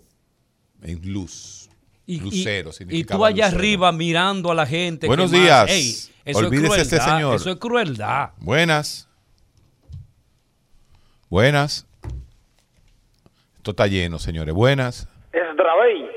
En luz. Y, y- Lucero y significaba tú allá lucero. arriba mirando a la gente. Buenos días. Eso Olvídese es crueldad, señor. Eso es crueldad. Buenas. Buenas. Esto está lleno, señores. Buenas. Es Dravey.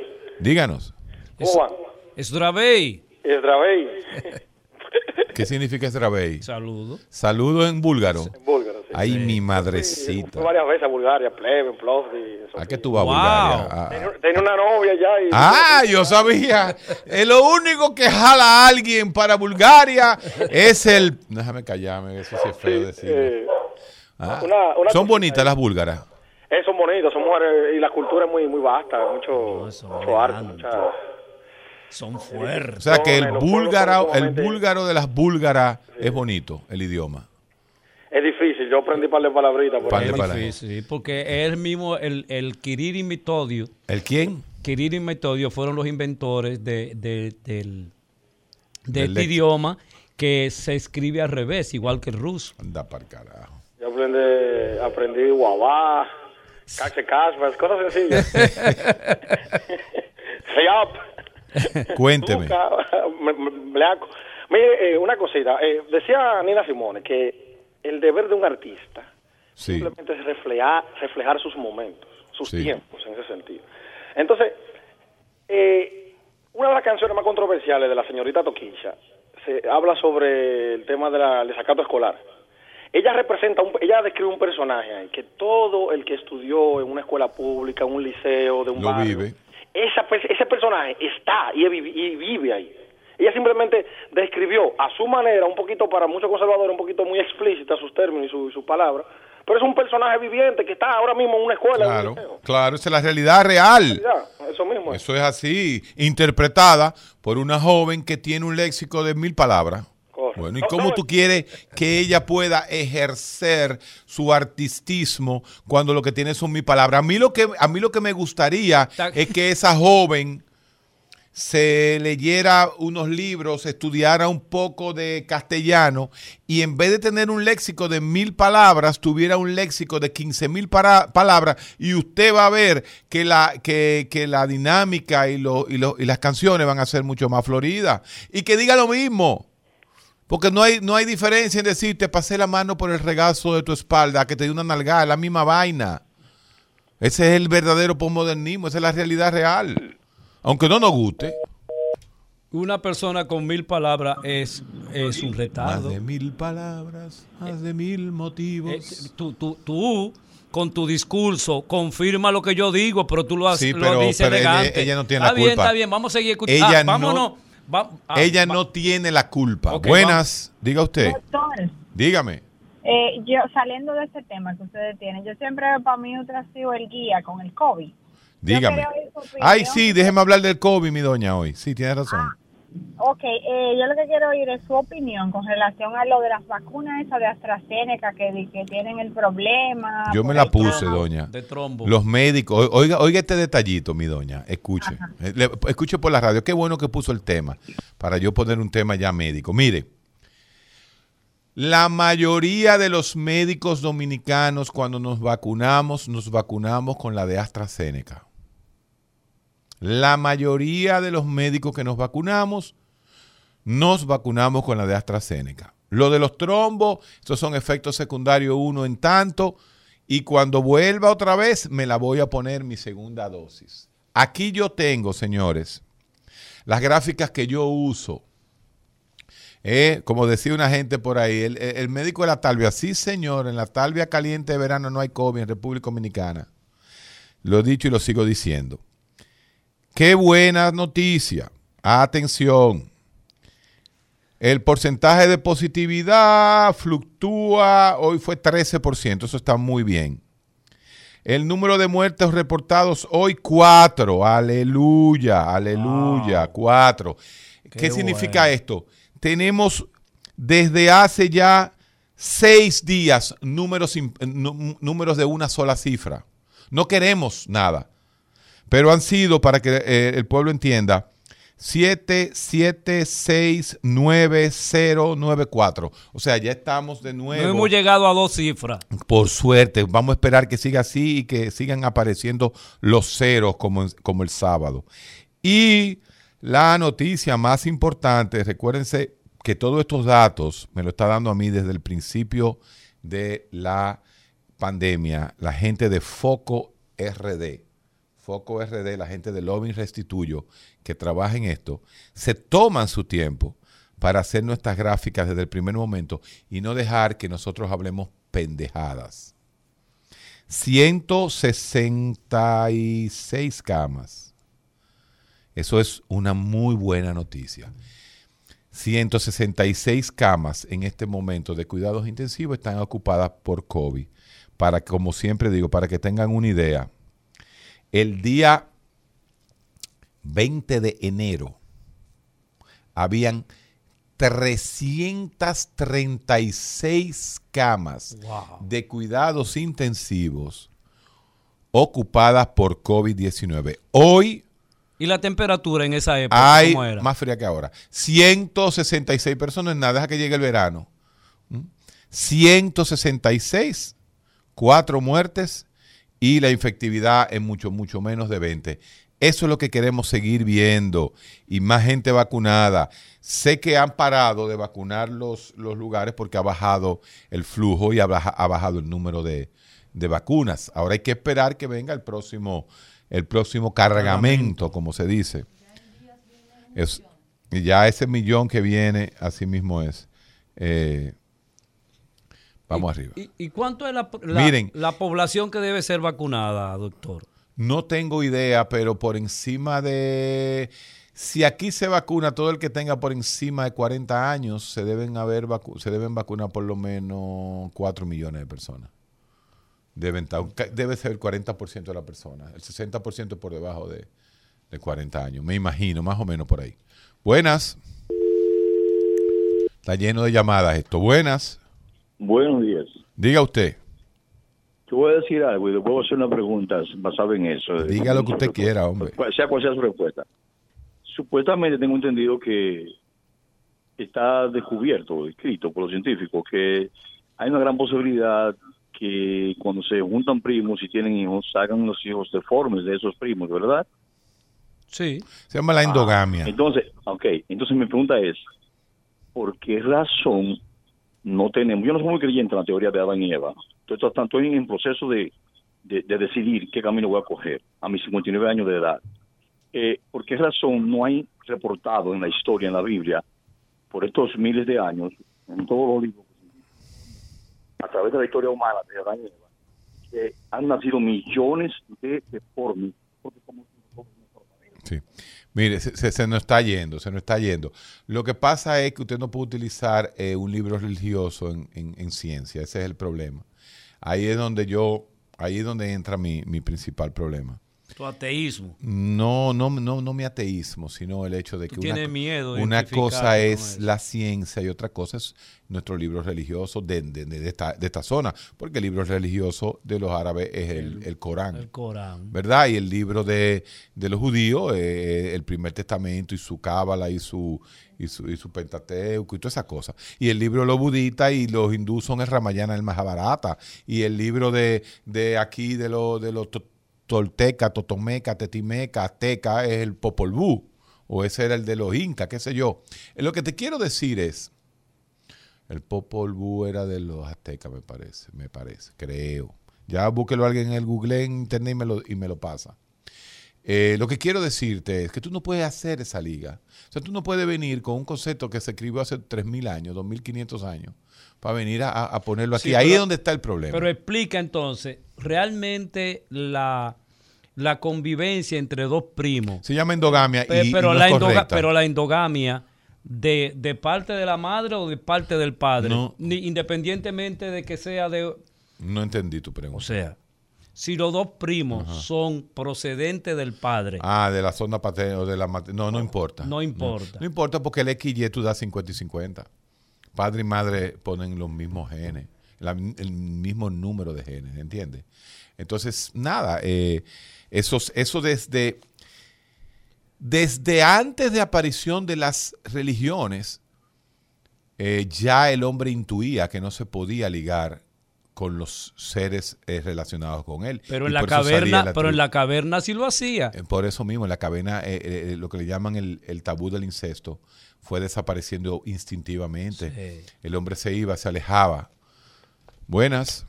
Díganos. ¿Cómo van? Es Dravey. Es Dravey. ¿Qué significa Esdrabey? Saludo. Saludo en búlgaro. En búlgaro, sí. Ay, mi Fui madrecita. varias veces a Bulgaria, Plebe, en Plovdiv. ¿A qué tú vas a Bulgaria? Ah, Tenía, tenía una novia ya y... Ah, yo sabía. Eh, lo único que jala a alguien para Bulgaria es el. Déjame callarme, eso sí es feo decirlo. eh, Ah, una- una Son cosita bonitas las búlgaras. Eh, son bonitos, son mujeres y la cultura es muy muy vasta, mucho, mucho arte, mucha... Son O fuertes. sea que el búlgaro, el búlgaro de las búlgaras es bonito, el idioma. Es difícil, yo aprendí par de palabritas. por Par de palabras. difícil, sí, porque él mismo, el, el Kiriri y Metodio, ¿El quién? Kiriri y Metodio fueron los inventores de, de- del, de Del este idioma que se escribe al revés, igual que el ruso. Anda para carajo. Yo aprendí, aprendí guabá, cache caspas, cosas sencillas. Riap. Cuénteme. Bleaco. Mire, eh, una cosita. eh, decía Nina Simone que el deber de un artista Sí. simplemente es reflejar, reflejar sus momentos. sus Sí. tiempos en ese sentido. Entonces, eh, una de las canciones más controversiales de la señorita Toquilla se habla sobre el tema de la- del desacato escolar. Ella representa, un, ella describe un personaje ahí, que todo el que estudió en una escuela pública, en un liceo, de un Lo barrio, vive. esa ese personaje está y, vive- y vive ahí. Ella simplemente describió a su manera, un poquito para muchos conservadores, un poquito muy explícita sus términos y su- sus palabras, pero es un personaje viviente que está ahora mismo en una escuela, en un Claro, claro, esa es la realidad real. Eso mismo. Eso es así, interpretada por una joven que tiene un léxico de mil palabras. Bueno, ¿y cómo tú quieres que ella pueda ejercer su artistismo cuando lo que tiene son mil palabras? A mí lo que, a mí lo que me gustaría es que esa joven se leyera unos libros, estudiara un poco de castellano y en vez de tener un léxico de mil palabras, tuviera un léxico de quince mil para- palabras y usted va a ver que la, que, que la dinámica y, lo- y, lo- y las canciones van a ser mucho más floridas. Y que diga lo mismo. Porque no hay, no hay diferencia en decir te pasé la mano por el regazo de tu espalda, que te di una nalgada, la misma vaina. Ese es el verdadero posmodernismo, esa es la realidad real. Aunque no nos guste. Una persona con mil palabras es, es un Más retardo. de mil palabras, más de mil motivos. Eh, tú, tú, tú, con tu discurso, confirma lo que yo digo, pero tú lo, has, Sí, lo pero- dices pero ella- elegante. ella no tiene está la bien, culpa. está bien, vamos a seguir escuchando. Ah, vámonos. no- Va- ah, Ella va- no tiene la culpa. Buenas, diga usted. Doctor, Dígame. eh, yo saliendo de ese tema que ustedes tienen, yo siempre para mí ha sido el guía con el COVID. Dígame. Ay, sí, déjeme hablar del COVID, mi doña, hoy. Sí, tiene razón. Ok, eh, yo lo que quiero oír es su opinión con relación a lo de las vacunas esas de AstraZeneca que, que tienen el problema. Yo me la puse, doña. De trombo. Los médicos, oiga, oiga este detallito, mi doña, escuche. Eh, le- escuche por la radio, qué bueno que puso el tema, para yo poner un tema ya médico. Mire, la mayoría de los médicos dominicanos cuando nos vacunamos, nos vacunamos con la de AstraZeneca. La mayoría de los médicos que nos vacunamos, nos vacunamos con la de AstraZeneca. Lo de los trombos, esos son efectos secundarios uno en tanto, y cuando vuelva otra vez me la voy a poner mi segunda dosis. Aquí yo tengo, señores, las gráficas que yo uso. Eh, como decía una gente por ahí, el, el- el médico de la talvia, sí señor, en la talvia caliente de verano no hay COVID en República Dominicana. Lo he dicho y lo sigo diciendo. Qué buena noticia. Atención. El porcentaje de positividad fluctúa, hoy fue 13%, eso está muy bien. El número de muertos reportados hoy, 4. Aleluya, aleluya, 4. ¿Qué, Qué significa bueno. esto? Tenemos desde hace ya seis días números, números de una sola cifra. No queremos nada, pero han sido, para que eh, el pueblo entienda, 7, 7, 6, 9, 0, 9, 4. O sea, ya estamos de no nuevo. hemos llegado a dos cifras. Por suerte, vamos a esperar que siga así y que sigan apareciendo los ceros como, como el sábado. Y la noticia más importante, recuérdense que todos estos datos me lo está dando a mí desde el principio de la pandemia, la gente de Foco RD. Foco RD, la gente de Loving Restituyo, que trabaja en esto, se toman su tiempo para hacer nuestras gráficas desde el primer momento y no dejar que nosotros hablemos pendejadas. 166 camas. Eso es una muy buena noticia. 166 camas en este momento de cuidados intensivos están ocupadas por COVID. Para, como siempre digo, para que tengan una idea, el día 20 de enero habían 336 camas de cuidados intensivos ocupadas por COVID-19. Hoy ¿Y la temperatura en esa época hay cómo era? más fría que ahora. 166 personas, nada, deja que llegue el verano. ¿Mm? 166, cuatro muertes y la infectividad en mucho, mucho menos de 20. Eso es lo que queremos seguir viendo y más gente vacunada. Sé que han parado de vacunar los, los lugares porque ha bajado el flujo y ha, ha bajado el número de, de vacunas. Ahora hay que esperar que venga el próximo, el próximo cargamento, como se dice. Es, y ya ese millón que viene, así mismo es. Eh, vamos arriba. ¿Y, y cuánto es la, la- Miren. la población que debe ser vacunada, doctor? No tengo idea, pero por encima de... Si aquí se vacuna todo el que tenga por encima de 40 años, se deben, haber vacu- se deben vacunar por lo menos 4 millones de personas. Deben debe ser el 40% de la persona. El 60% por debajo de, de 40 años. Me imagino, más o menos por ahí. Buenas. Está lleno de llamadas esto. Buenas. Buenos días. Diga usted. Yo voy a decir algo y después voy a hacer una pregunta basada en eso. Diga lo que usted quiera, hombre. Sea cual sea su respuesta. Supuestamente tengo entendido que está descubierto, escrito por los científicos, que hay una gran posibilidad que cuando se juntan primos y tienen hijos, hagan los hijos deformes de esos primos, ¿verdad? Sí. Se llama la endogamia. Entonces, ok, entonces mi pregunta es, ¿por qué razón no tenemos, yo no soy muy creyente en la teoría de Adán y Eva, estoy, tratando- estoy en proceso de, de- de decidir qué camino voy a coger a mis 59 años de edad. Eh, ¿Por qué razón no hay reportado en la historia, en la Biblia, por estos miles de años, en todos los libros, a través de la historia humana de Adán y Eva, que han nacido millones de deformes? Porque como Sí. Mire, se, se- nos está yendo, se nos está yendo. Lo que pasa es que usted no puede utilizar eh, un libro religioso en, en- en ciencia, ese es el problema. Ahí es donde yo, ahí es donde entra mi, mi principal problema. Tu ateísmo. No, no, no, no mi ateísmo, sino el hecho de que una, miedo una cosa es la ciencia y otra cosa es nuestro libro religioso de, de- de esta, de esta zona, porque el libro religioso de los árabes es el, el Corán. El Corán. ¿verdad? Y el libro de, de los judíos, eh, el primer testamento y su cábala y su, y su, y su pentateuco y todas esas cosas. Y el libro de los budistas y los hindúes son el Ramayana, el Mahabharata. Y el libro de, de aquí, de los de los tolteca, totomeca, tetimeca, azteca, es el Popol Vuh. O ese era el de los incas, qué sé yo. Lo que te quiero decir es, el Popol Vuh era de los aztecas, me parece, me parece, creo. Ya búsquelo alguien en el Google, en internet y me lo, y me lo pasa. Eh, lo que quiero decirte es que tú no puedes hacer esa liga. O sea, tú no puedes venir con un concepto que se escribió hace 3.000 años, 2.500 años, para venir a, a ponerlo aquí. Sí, Ahí pero- es donde está el problema. Pero explica entonces, realmente la, la convivencia entre dos primos. Se llama endogamia Pe- y, y pero, no la es endoga- correcta. pero la endogamia de, de parte de la madre o de parte del padre, No. ni- independientemente de que sea de... No entendí tu pregunta. O sea, si los dos primos son procedentes del padre, Ah, de la zona paterna o de la No, no importa. no importa. No, no importa porque el X y tú das 50 y 50. Padre y madre ponen los mismos genes, la- el mismo número de genes, ¿entiendes? Entonces, nada, eh, eso, eso desde, desde antes de aparición de las religiones, eh, ya el hombre intuía que no se podía ligar con los seres eh, relacionados con él. Pero Y en la caverna, pero en la caverna sí lo hacía. Eh, Por eso mismo, en la caverna, eh, lo que le llaman el, el tabú del incesto fue desapareciendo instintivamente. Sí. El hombre se iba, se alejaba. Buenas.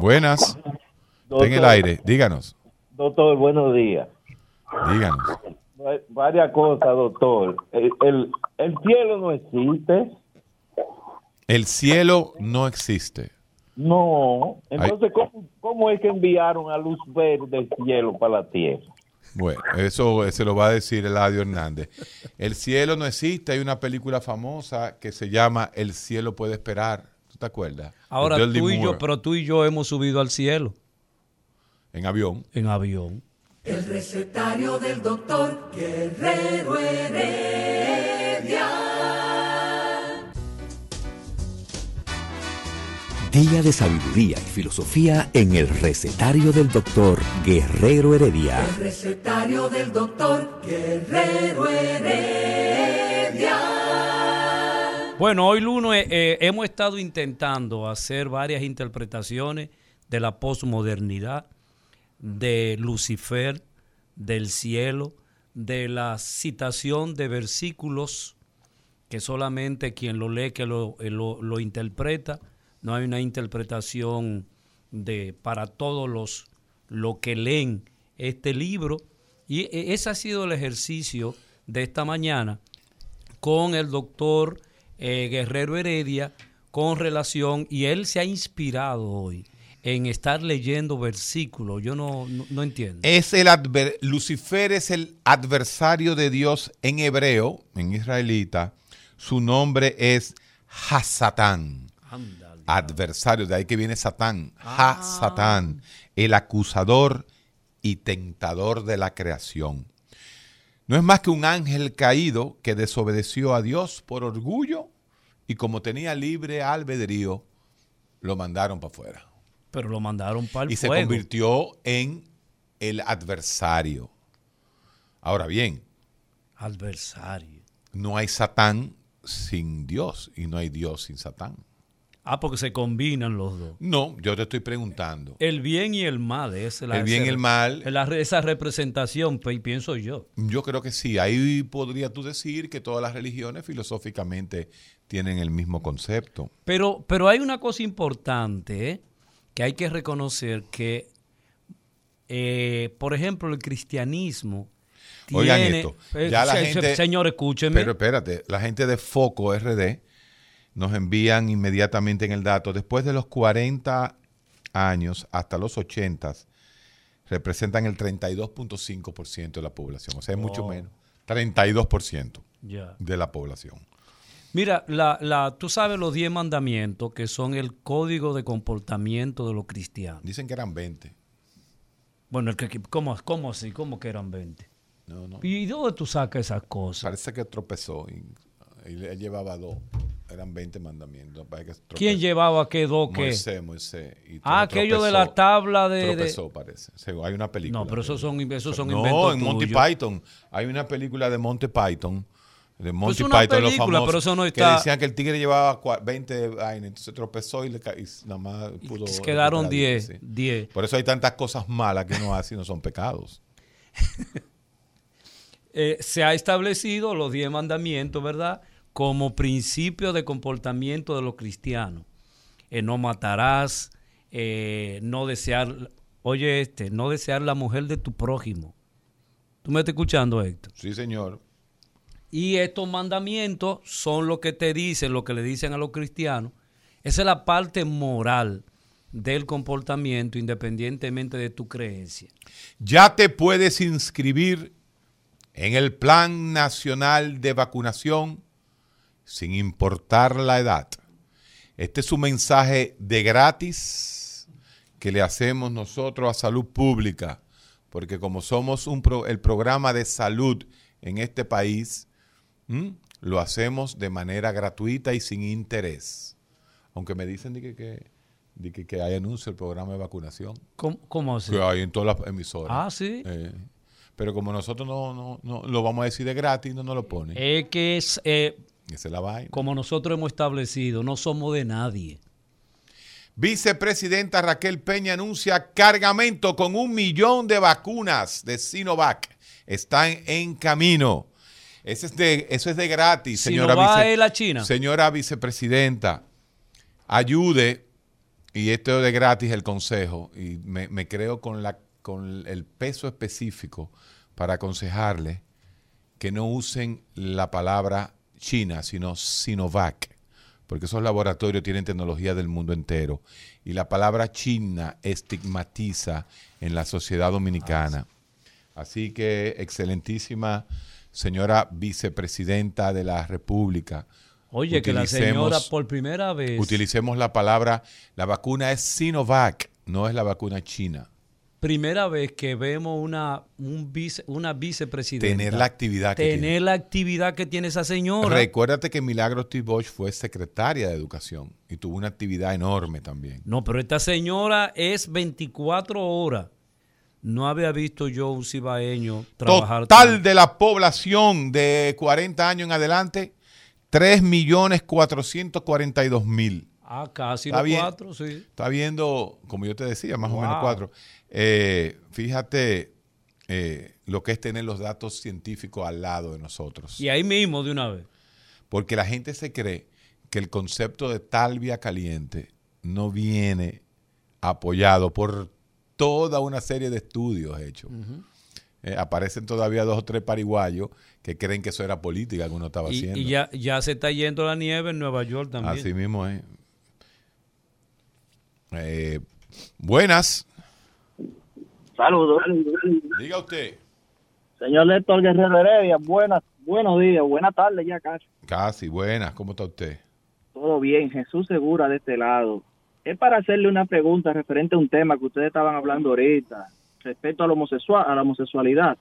Buenas. Está en el Doctor. aire. Díganos. Doctor, buenos días. Díganos. Va- Varias cosas, doctor. El, el, el cielo no existe. El cielo no existe. No. Entonces, ¿cómo, cómo es que enviaron a luz verde del cielo para la tierra? Bueno, eso se lo va a decir Eladio Hernández. El cielo no existe. Hay una película famosa que se llama El cielo puede esperar. ¿Tú te acuerdas? Ahora tú y yo, Moore, pero tú y yo hemos subido al cielo. En avión. En avión. El recetario del doctor Guerrero Heredia. Día de sabiduría y filosofía en el recetario del doctor Guerrero Heredia. El recetario del doctor Guerrero Heredia. Bueno, hoy lunes eh, hemos estado intentando hacer varias interpretaciones de la posmodernidad, de Lucifer, del cielo, de la citación de versículos que solamente quien lo lee, que lo, eh, lo- interpreta, no hay una interpretación de para todos los lo que leen este libro. Y ese ha sido el ejercicio de esta mañana con el doctor eh, Guerrero Heredia con relación y él se ha inspirado hoy en estar leyendo versículos. Yo no, no, no entiendo. Es el adver- Lucifer es el adversario de Dios en hebreo, en israelita. Su nombre es Hasatán. Adversario, de ahí que viene Satán. Hasatán, el acusador y tentador de la creación. No es más que un ángel caído que desobedeció a Dios por orgullo y como tenía libre albedrío, lo mandaron para afuera. Pero lo mandaron para el y se convirtió en el adversario. Ahora bien, Adversario. no hay Satán sin Dios y no hay Dios sin Satán. Ah, porque se combinan los dos. No, yo te estoy preguntando. El bien y el mal. Es la, El bien y el mal. la- esa representación, pues, pienso yo. Yo creo que sí. Ahí podría tú decir que todas las religiones filosóficamente tienen el mismo concepto. Pero, pero hay una cosa importante ¿eh? que hay que reconocer que, eh, por ejemplo, el cristianismo Oigan esto. eh, Ya la se- gente, señor, escúcheme. Pero espérate, la gente de Foco RD nos envían inmediatamente en el dato. Después de los 40 años hasta los 80 representan el 32.5% de la población. O sea, es mucho menos. 32% Ya. de la población. Mira, la, la, tú sabes los 10 mandamientos que son el código de comportamiento de los cristianos. Dicen que eran 20. Bueno, el que, ¿cómo, ¿cómo así? ¿Cómo que eran 20? No, no. ¿Y dónde tú sacas esas cosas? Parece que tropezó y, y él llevaba dos. Eran 20 mandamientos. Parece que. ¿Quién llevaba qué dos qué? Moisés, Moisés. y Ah, aquello de la tabla de... de- Tropezó, parece. Según- Hay una película. No, pero esos son, esos son no, inventos en Monty tuyos. Python. Hay una película de Monty Python. De Monty una Python, los película, famosos, pero eso no Que está- decían que el tigre llevaba cua- 20 vainas, entonces tropezó y, le ca- y nada más pudo. quedaron recuperar, 10, sí. 10. Por eso hay tantas cosas malas que uno hace y no son pecados. eh, se ha establecido los 10 mandamientos, ¿verdad? Como principio de comportamiento de los cristianos. Eh, no matarás, eh, no desear, oye este, no desear la mujer de tu prójimo. ¿Tú me estás escuchando, Héctor? Sí, señor. Y estos mandamientos son lo que te dicen, lo que le dicen a los cristianos. Esa es la parte moral del comportamiento independientemente de tu creencia. Ya te puedes inscribir en el Plan Nacional de Vacunación sin importar la edad. Este es un mensaje de gratis que le hacemos nosotros a Salud Pública, porque como somos un pro- el programa de salud en este país, ¿m? lo hacemos de manera gratuita y sin interés. Aunque me dicen de que, que, de que, que hay anuncio del programa de vacunación. ¿Cómo, cómo así? Que hay en todas las emisoras. Ah, sí. Eh, pero como nosotros no, no, no lo vamos a decir de gratis, no nos lo ponen. Es que es, eh, Esa es la vaina. como nosotros hemos establecido, no somos de nadie. Vicepresidenta Raquel Peña anuncia cargamento con un millón de vacunas de Sinovac. Están en camino. Ese es de, eso es de gratis, señora, vice- China. señora vicepresidenta. Ayude, y esto es de gratis el consejo, y me, me creo con, la, con el peso específico para aconsejarle que no usen la palabra China, sino Sinovac, porque esos laboratorios tienen tecnología del mundo entero. Y la palabra China estigmatiza en la sociedad dominicana. Así que, excelentísima señora vicepresidenta de la República. Oye, que la señora por primera vez, Utilicemos la palabra, la vacuna es Sinovac, no es la vacuna china. primera vez que vemos una, un vice, una vicepresidenta. Tener la actividad que Tener tiene. la actividad que tiene esa señora. Recuérdate que Milagros T. Bosch fue secretaria de Educación y tuvo una actividad enorme también. No, pero esta señora es 24 horas. No había visto yo un cibaeño trabajar. Total de la población de 40 años en adelante, 3.442.000. Ah, casi los cuatro, sí. Está viendo, como yo te decía, más o menos cuatro. Eh, fíjate eh, lo que es tener los datos científicos al lado de nosotros. Y ahí mismo de una vez. Porque la gente se cree que el concepto de talvia caliente no viene apoyado por toda una serie de estudios hechos. Eh, aparecen todavía dos o tres pariguayos que creen que eso era política que uno estaba Y, haciendo. y ya, ya se está yendo la nieve en Nueva York también. Así mismo es. Eh, buenas. Saludos. Diga usted. Señor Héctor Guerrero Heredia, buenas, buenos días, buenas tardes ya casi. Casi, buenas. ¿Cómo está usted? Todo bien, Jesús Segura de este lado. Es para hacerle una pregunta referente a un tema que ustedes estaban hablando ahorita, respecto a la, homosexual, a la homosexualidad.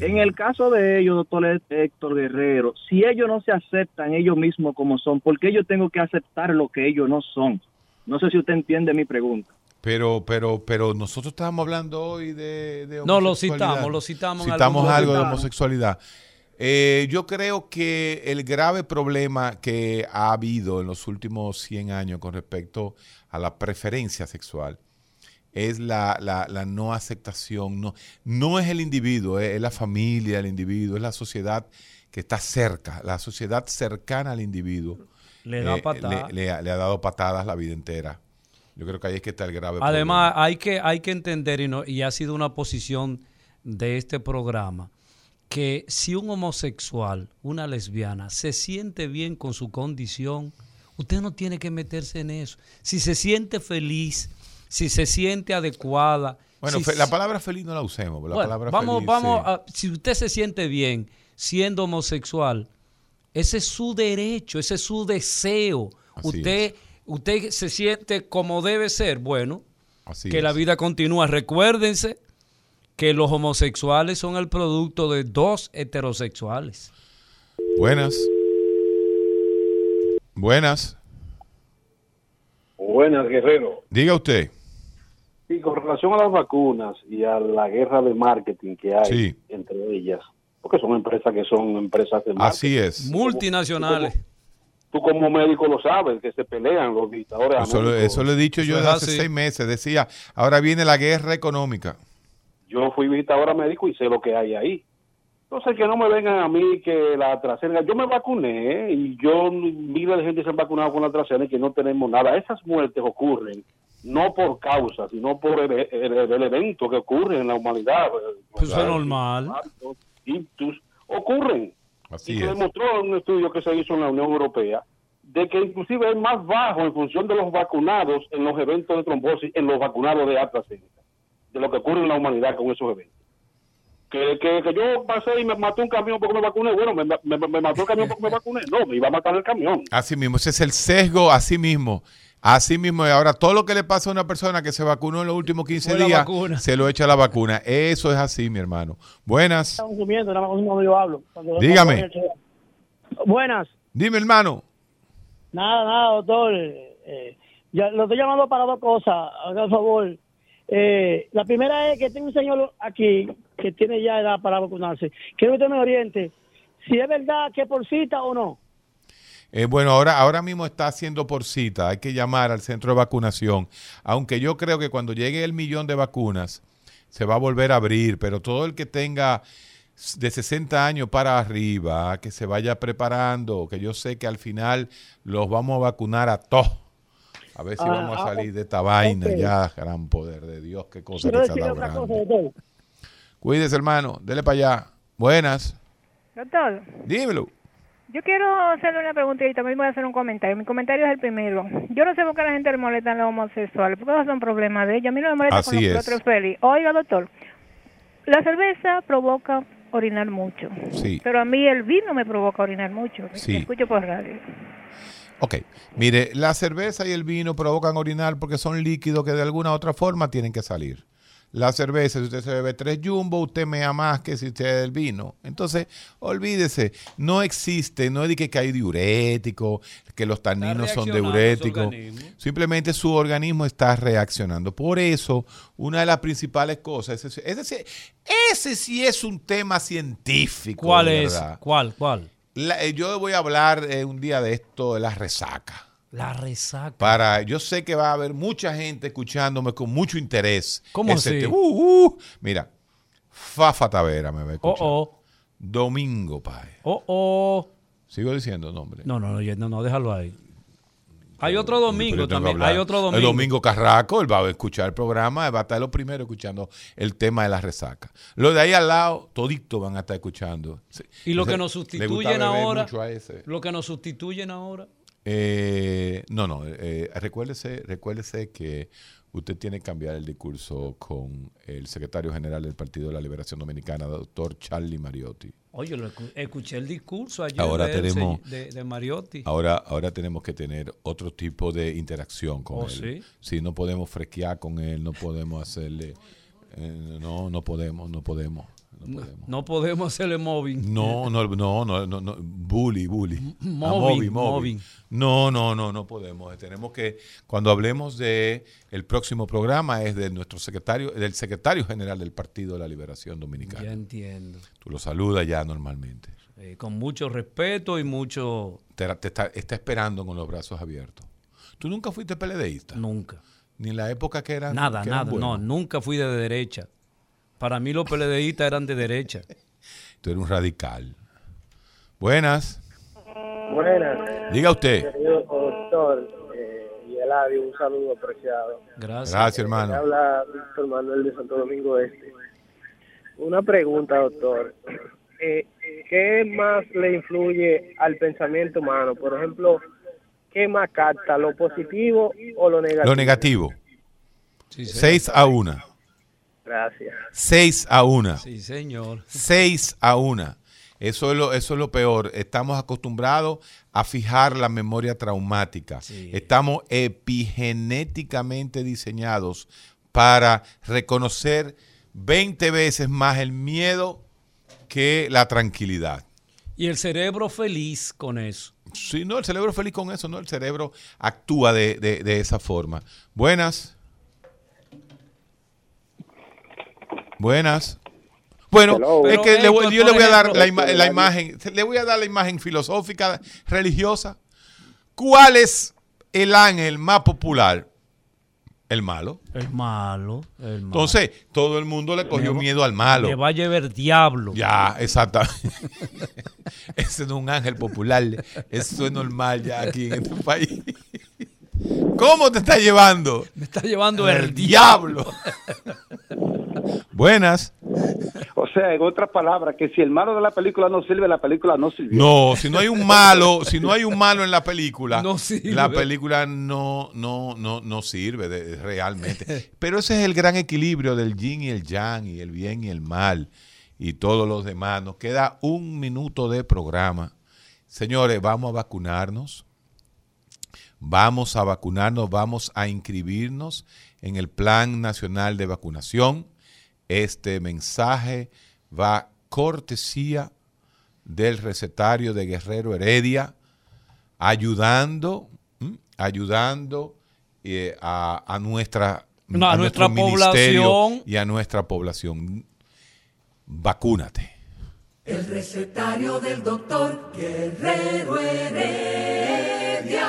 En el caso de ellos, doctor Héctor Guerrero, si ellos no se aceptan ellos mismos como son, ¿por qué yo tengo que aceptar lo que ellos no son? No sé si usted entiende mi pregunta. Pero, pero, pero nosotros estábamos hablando hoy de, de No, lo citamos, lo citamos Citamos algo de homosexualidad. Eh, yo creo que el grave problema que ha habido en los últimos 100 años con respecto a la preferencia sexual es la, la- la no aceptación. No, no es el individuo, es, es la familia del individuo, es la sociedad que está cerca, la sociedad cercana al individuo. Le da eh, le- le ha- le ha dado patadas la vida entera. Yo creo que ahí es que está el grave Además, hay que, hay que entender, y, no- y ha sido una posición de este programa, que si un homosexual, una lesbiana, se siente bien con su condición, usted no tiene que meterse en eso. Si se siente feliz, si se siente adecuada. Bueno, si- la palabra feliz no la usemos. La Bueno, palabra vamos, feliz, vamos sí. a- si usted se siente bien siendo homosexual, ese es su derecho, ese es su deseo. Así usted, usted se siente como debe ser, bueno, Así que la vida continúa. Recuérdense que los homosexuales son el producto de dos heterosexuales. Buenas. Buenas. Buenas, Guerrero. Diga usted. Sí, con relación a las vacunas y a la guerra de marketing que hay Sí. entre ellas, porque son empresas que son empresas de marketing. Así es. Multinacionales. Tú como médico lo sabes, que se pelean los dictadores. Eso, lo- eso lo he dicho yo desde hace así. seis meses. Decía, ahora viene la guerra económica. Yo fui visitador médico y sé lo que hay ahí. Entonces, que no me vengan a mí que la AstraZeneca, yo me vacuné ¿eh? y yo, miles de gente se han vacunado con la AstraZeneca y que no tenemos nada. Esas muertes ocurren no por causa, sino por el, el- el evento que ocurre en la humanidad. Pues eso es normal. Ictus, ocurren. Así y se es. demostró en un estudio que se hizo en la Unión Europea de que inclusive es más bajo en función de los vacunados en los eventos de trombosis, en los vacunados de AstraZeneca, de lo que ocurre en la humanidad con esos eventos. Que, que, que yo pasé y me mató un camión porque me vacuné, bueno, me, me- me mató el camión porque me vacuné, no, me iba a matar el camión. Así mismo. Ese es el sesgo, así mismo. Así mismo. Y ahora todo lo que le pasa a una persona que se vacunó en los últimos 15 Fue la días, vacuna. se lo echa la vacuna. Eso es así, mi hermano. Buenas. Estamos comiendo, nada más cuando yo hablo. Dígame. Buenas. Dime, hermano. Nada, nada, doctor. Eh, eh, ya, lo estoy llamando para dos cosas, haga el favor. Eh, la primera es que tengo un señor aquí que tiene ya edad para vacunarse. Quiero que usted me oriente si es verdad que por cita o no. Eh, bueno, ahora, ahora mismo está haciendo por cita. Hay que llamar al centro de vacunación. Aunque yo creo que cuando llegue el millón de vacunas, se va a volver a abrir. Pero todo el que tenga de 60 años para arriba, que se vaya preparando, que yo sé que al final los vamos a vacunar a todos. A ver si Ah, vamos a ah, salir de esta vaina ya, gran poder de Dios, qué cosa Quiero que está doctor. Cuídese, hermano, dele para allá. Buenas, Doctor, dímelo. yo quiero hacerle una pregunta y también voy a hacer un comentario. Mi comentario es el primero. Yo no sé por qué a la gente le molestan los homosexuales, porque esos son problemas de ellos. A mí no me molesta Así con es. los otros feliz. Oiga, doctor, la cerveza provoca orinar mucho. Sí. Pero a mí el vino me provoca orinar mucho. Sí. Me escucho por radio. Ok, mire, la cerveza y el vino provocan orinar porque son líquidos que de alguna u otra forma tienen que salir. La cerveza, si usted se bebe tres jumbo, usted mea más que si usted es el vino. Entonces, olvídese, no existe, no es que que hay diurético, que los taninos son su diuréticos. Simplemente su organismo está reaccionando. Por eso, una de las principales cosas, ese, ese, ese sí es un tema científico. ¿Cuál es? ¿Cuál? ¿Cuál? La- eh, yo voy a hablar eh, un día de esto de la resaca. La resaca. Para, yo sé que va a haber mucha gente escuchándome con mucho interés. ¿Cómo así? te- uh, uh. Mira, Fafa Tavera me va a escuchar. Oh, oh. Domingo Páez. Oh, oh. Sigo diciendo nombre. No, no, no, no, no, déjalo ahí. Hay otro domingo también. Hay otro domingo. El domingo Carraco, él va a escuchar el programa, va a estar lo primero escuchando el tema de la resaca. Lo de ahí al lado, todito van a estar escuchando. Sí. Y lo que nos sustituyen ahora. Lo que nos sustituyen ahora. Eh, no, no, eh, recuérdese, recuérdese que usted tiene que cambiar el discurso con el secretario general del Partido de la Liberación Dominicana, doctor Charlie Mariotti. Oye, lo escu- escuché el discurso ayer Ahora de, él, tenemos- se- de, de Mariotti. Ahora, ahora tenemos que tener otro tipo de interacción con Oh, él. ¿sí? Sí, no podemos fresquear con él, no podemos hacerle, eh, no, no podemos, no podemos. No, no podemos hacerle mobbing. No, no, no, no, no, no, bully, bully. Mobbing. No, no, no, no podemos. Tenemos que, cuando hablemos de el próximo programa es de nuestro secretario, del secretario general del Partido de la Liberación Dominicana. Ya entiendo. Tú lo saludas ya normalmente. Eh, con mucho respeto y mucho... Te, te está, está esperando con los brazos abiertos. ¿Tú nunca fuiste peledeísta? Nunca. Ni en la época que eran Nada, que eran nada. No, nunca fui de derecha. Para mí los PLDistas eran de derecha. Tú eres un radical. Buenas. Buenas. Diga usted. Querido doctor eh, y Eladio, un saludo apreciado. Gracias. Gracias, hermano. Habla Víctor Manuel de Santo Domingo Este. Una pregunta, doctor. Eh, ¿Qué más le influye al pensamiento humano? Por ejemplo, ¿qué más capta, lo positivo o lo negativo? Lo negativo. 6 a 1. Gracias. 6 a 1. Sí, señor. 6 a 1. Eso es, lo, eso es lo peor. Estamos acostumbrados a fijar la memoria traumática. Estamos epigenéticamente diseñados para reconocer 20 veces más el miedo que la tranquilidad. Y el cerebro feliz con eso. Sí, no, el cerebro feliz con eso, no, el cerebro actúa de, de- de esa forma. Buenas. Buenas. Bueno, Hello. es que le voy- yo le voy a dar la, ima- imagen, le voy a dar la imagen filosófica, religiosa. ¿Cuál es el ángel más popular? El malo. El malo. El malo. Entonces, todo el mundo le cogió va- miedo al malo. Me va a llevar diablo. Ya, exactamente. Ese no es un ángel popular. Eso es normal ya aquí en este país. ¿Cómo te está llevando? Me está llevando el, El diablo. Buenas. O sea, en otras palabras, que si el malo de la película no sirve, la película no sirve. No, si no hay un malo, si no hay un malo en la película, No sirve. la película no, no, no, no sirve de- realmente. Pero ese es el gran equilibrio del yin y el yang, y el bien y el mal, y todos los demás. Nos queda un minuto de programa. Señores, vamos a vacunarnos. Vamos a vacunarnos, vamos a inscribirnos en el Plan Nacional de Vacunación. Este mensaje va cortesía del recetario de Guerrero Heredia, ayudando, ¿m? ayudando eh, a, a nuestra, No, a nuestro nuestra población. y a nuestra población. Vacúnate. El recetario del doctor Guerrero Heredia.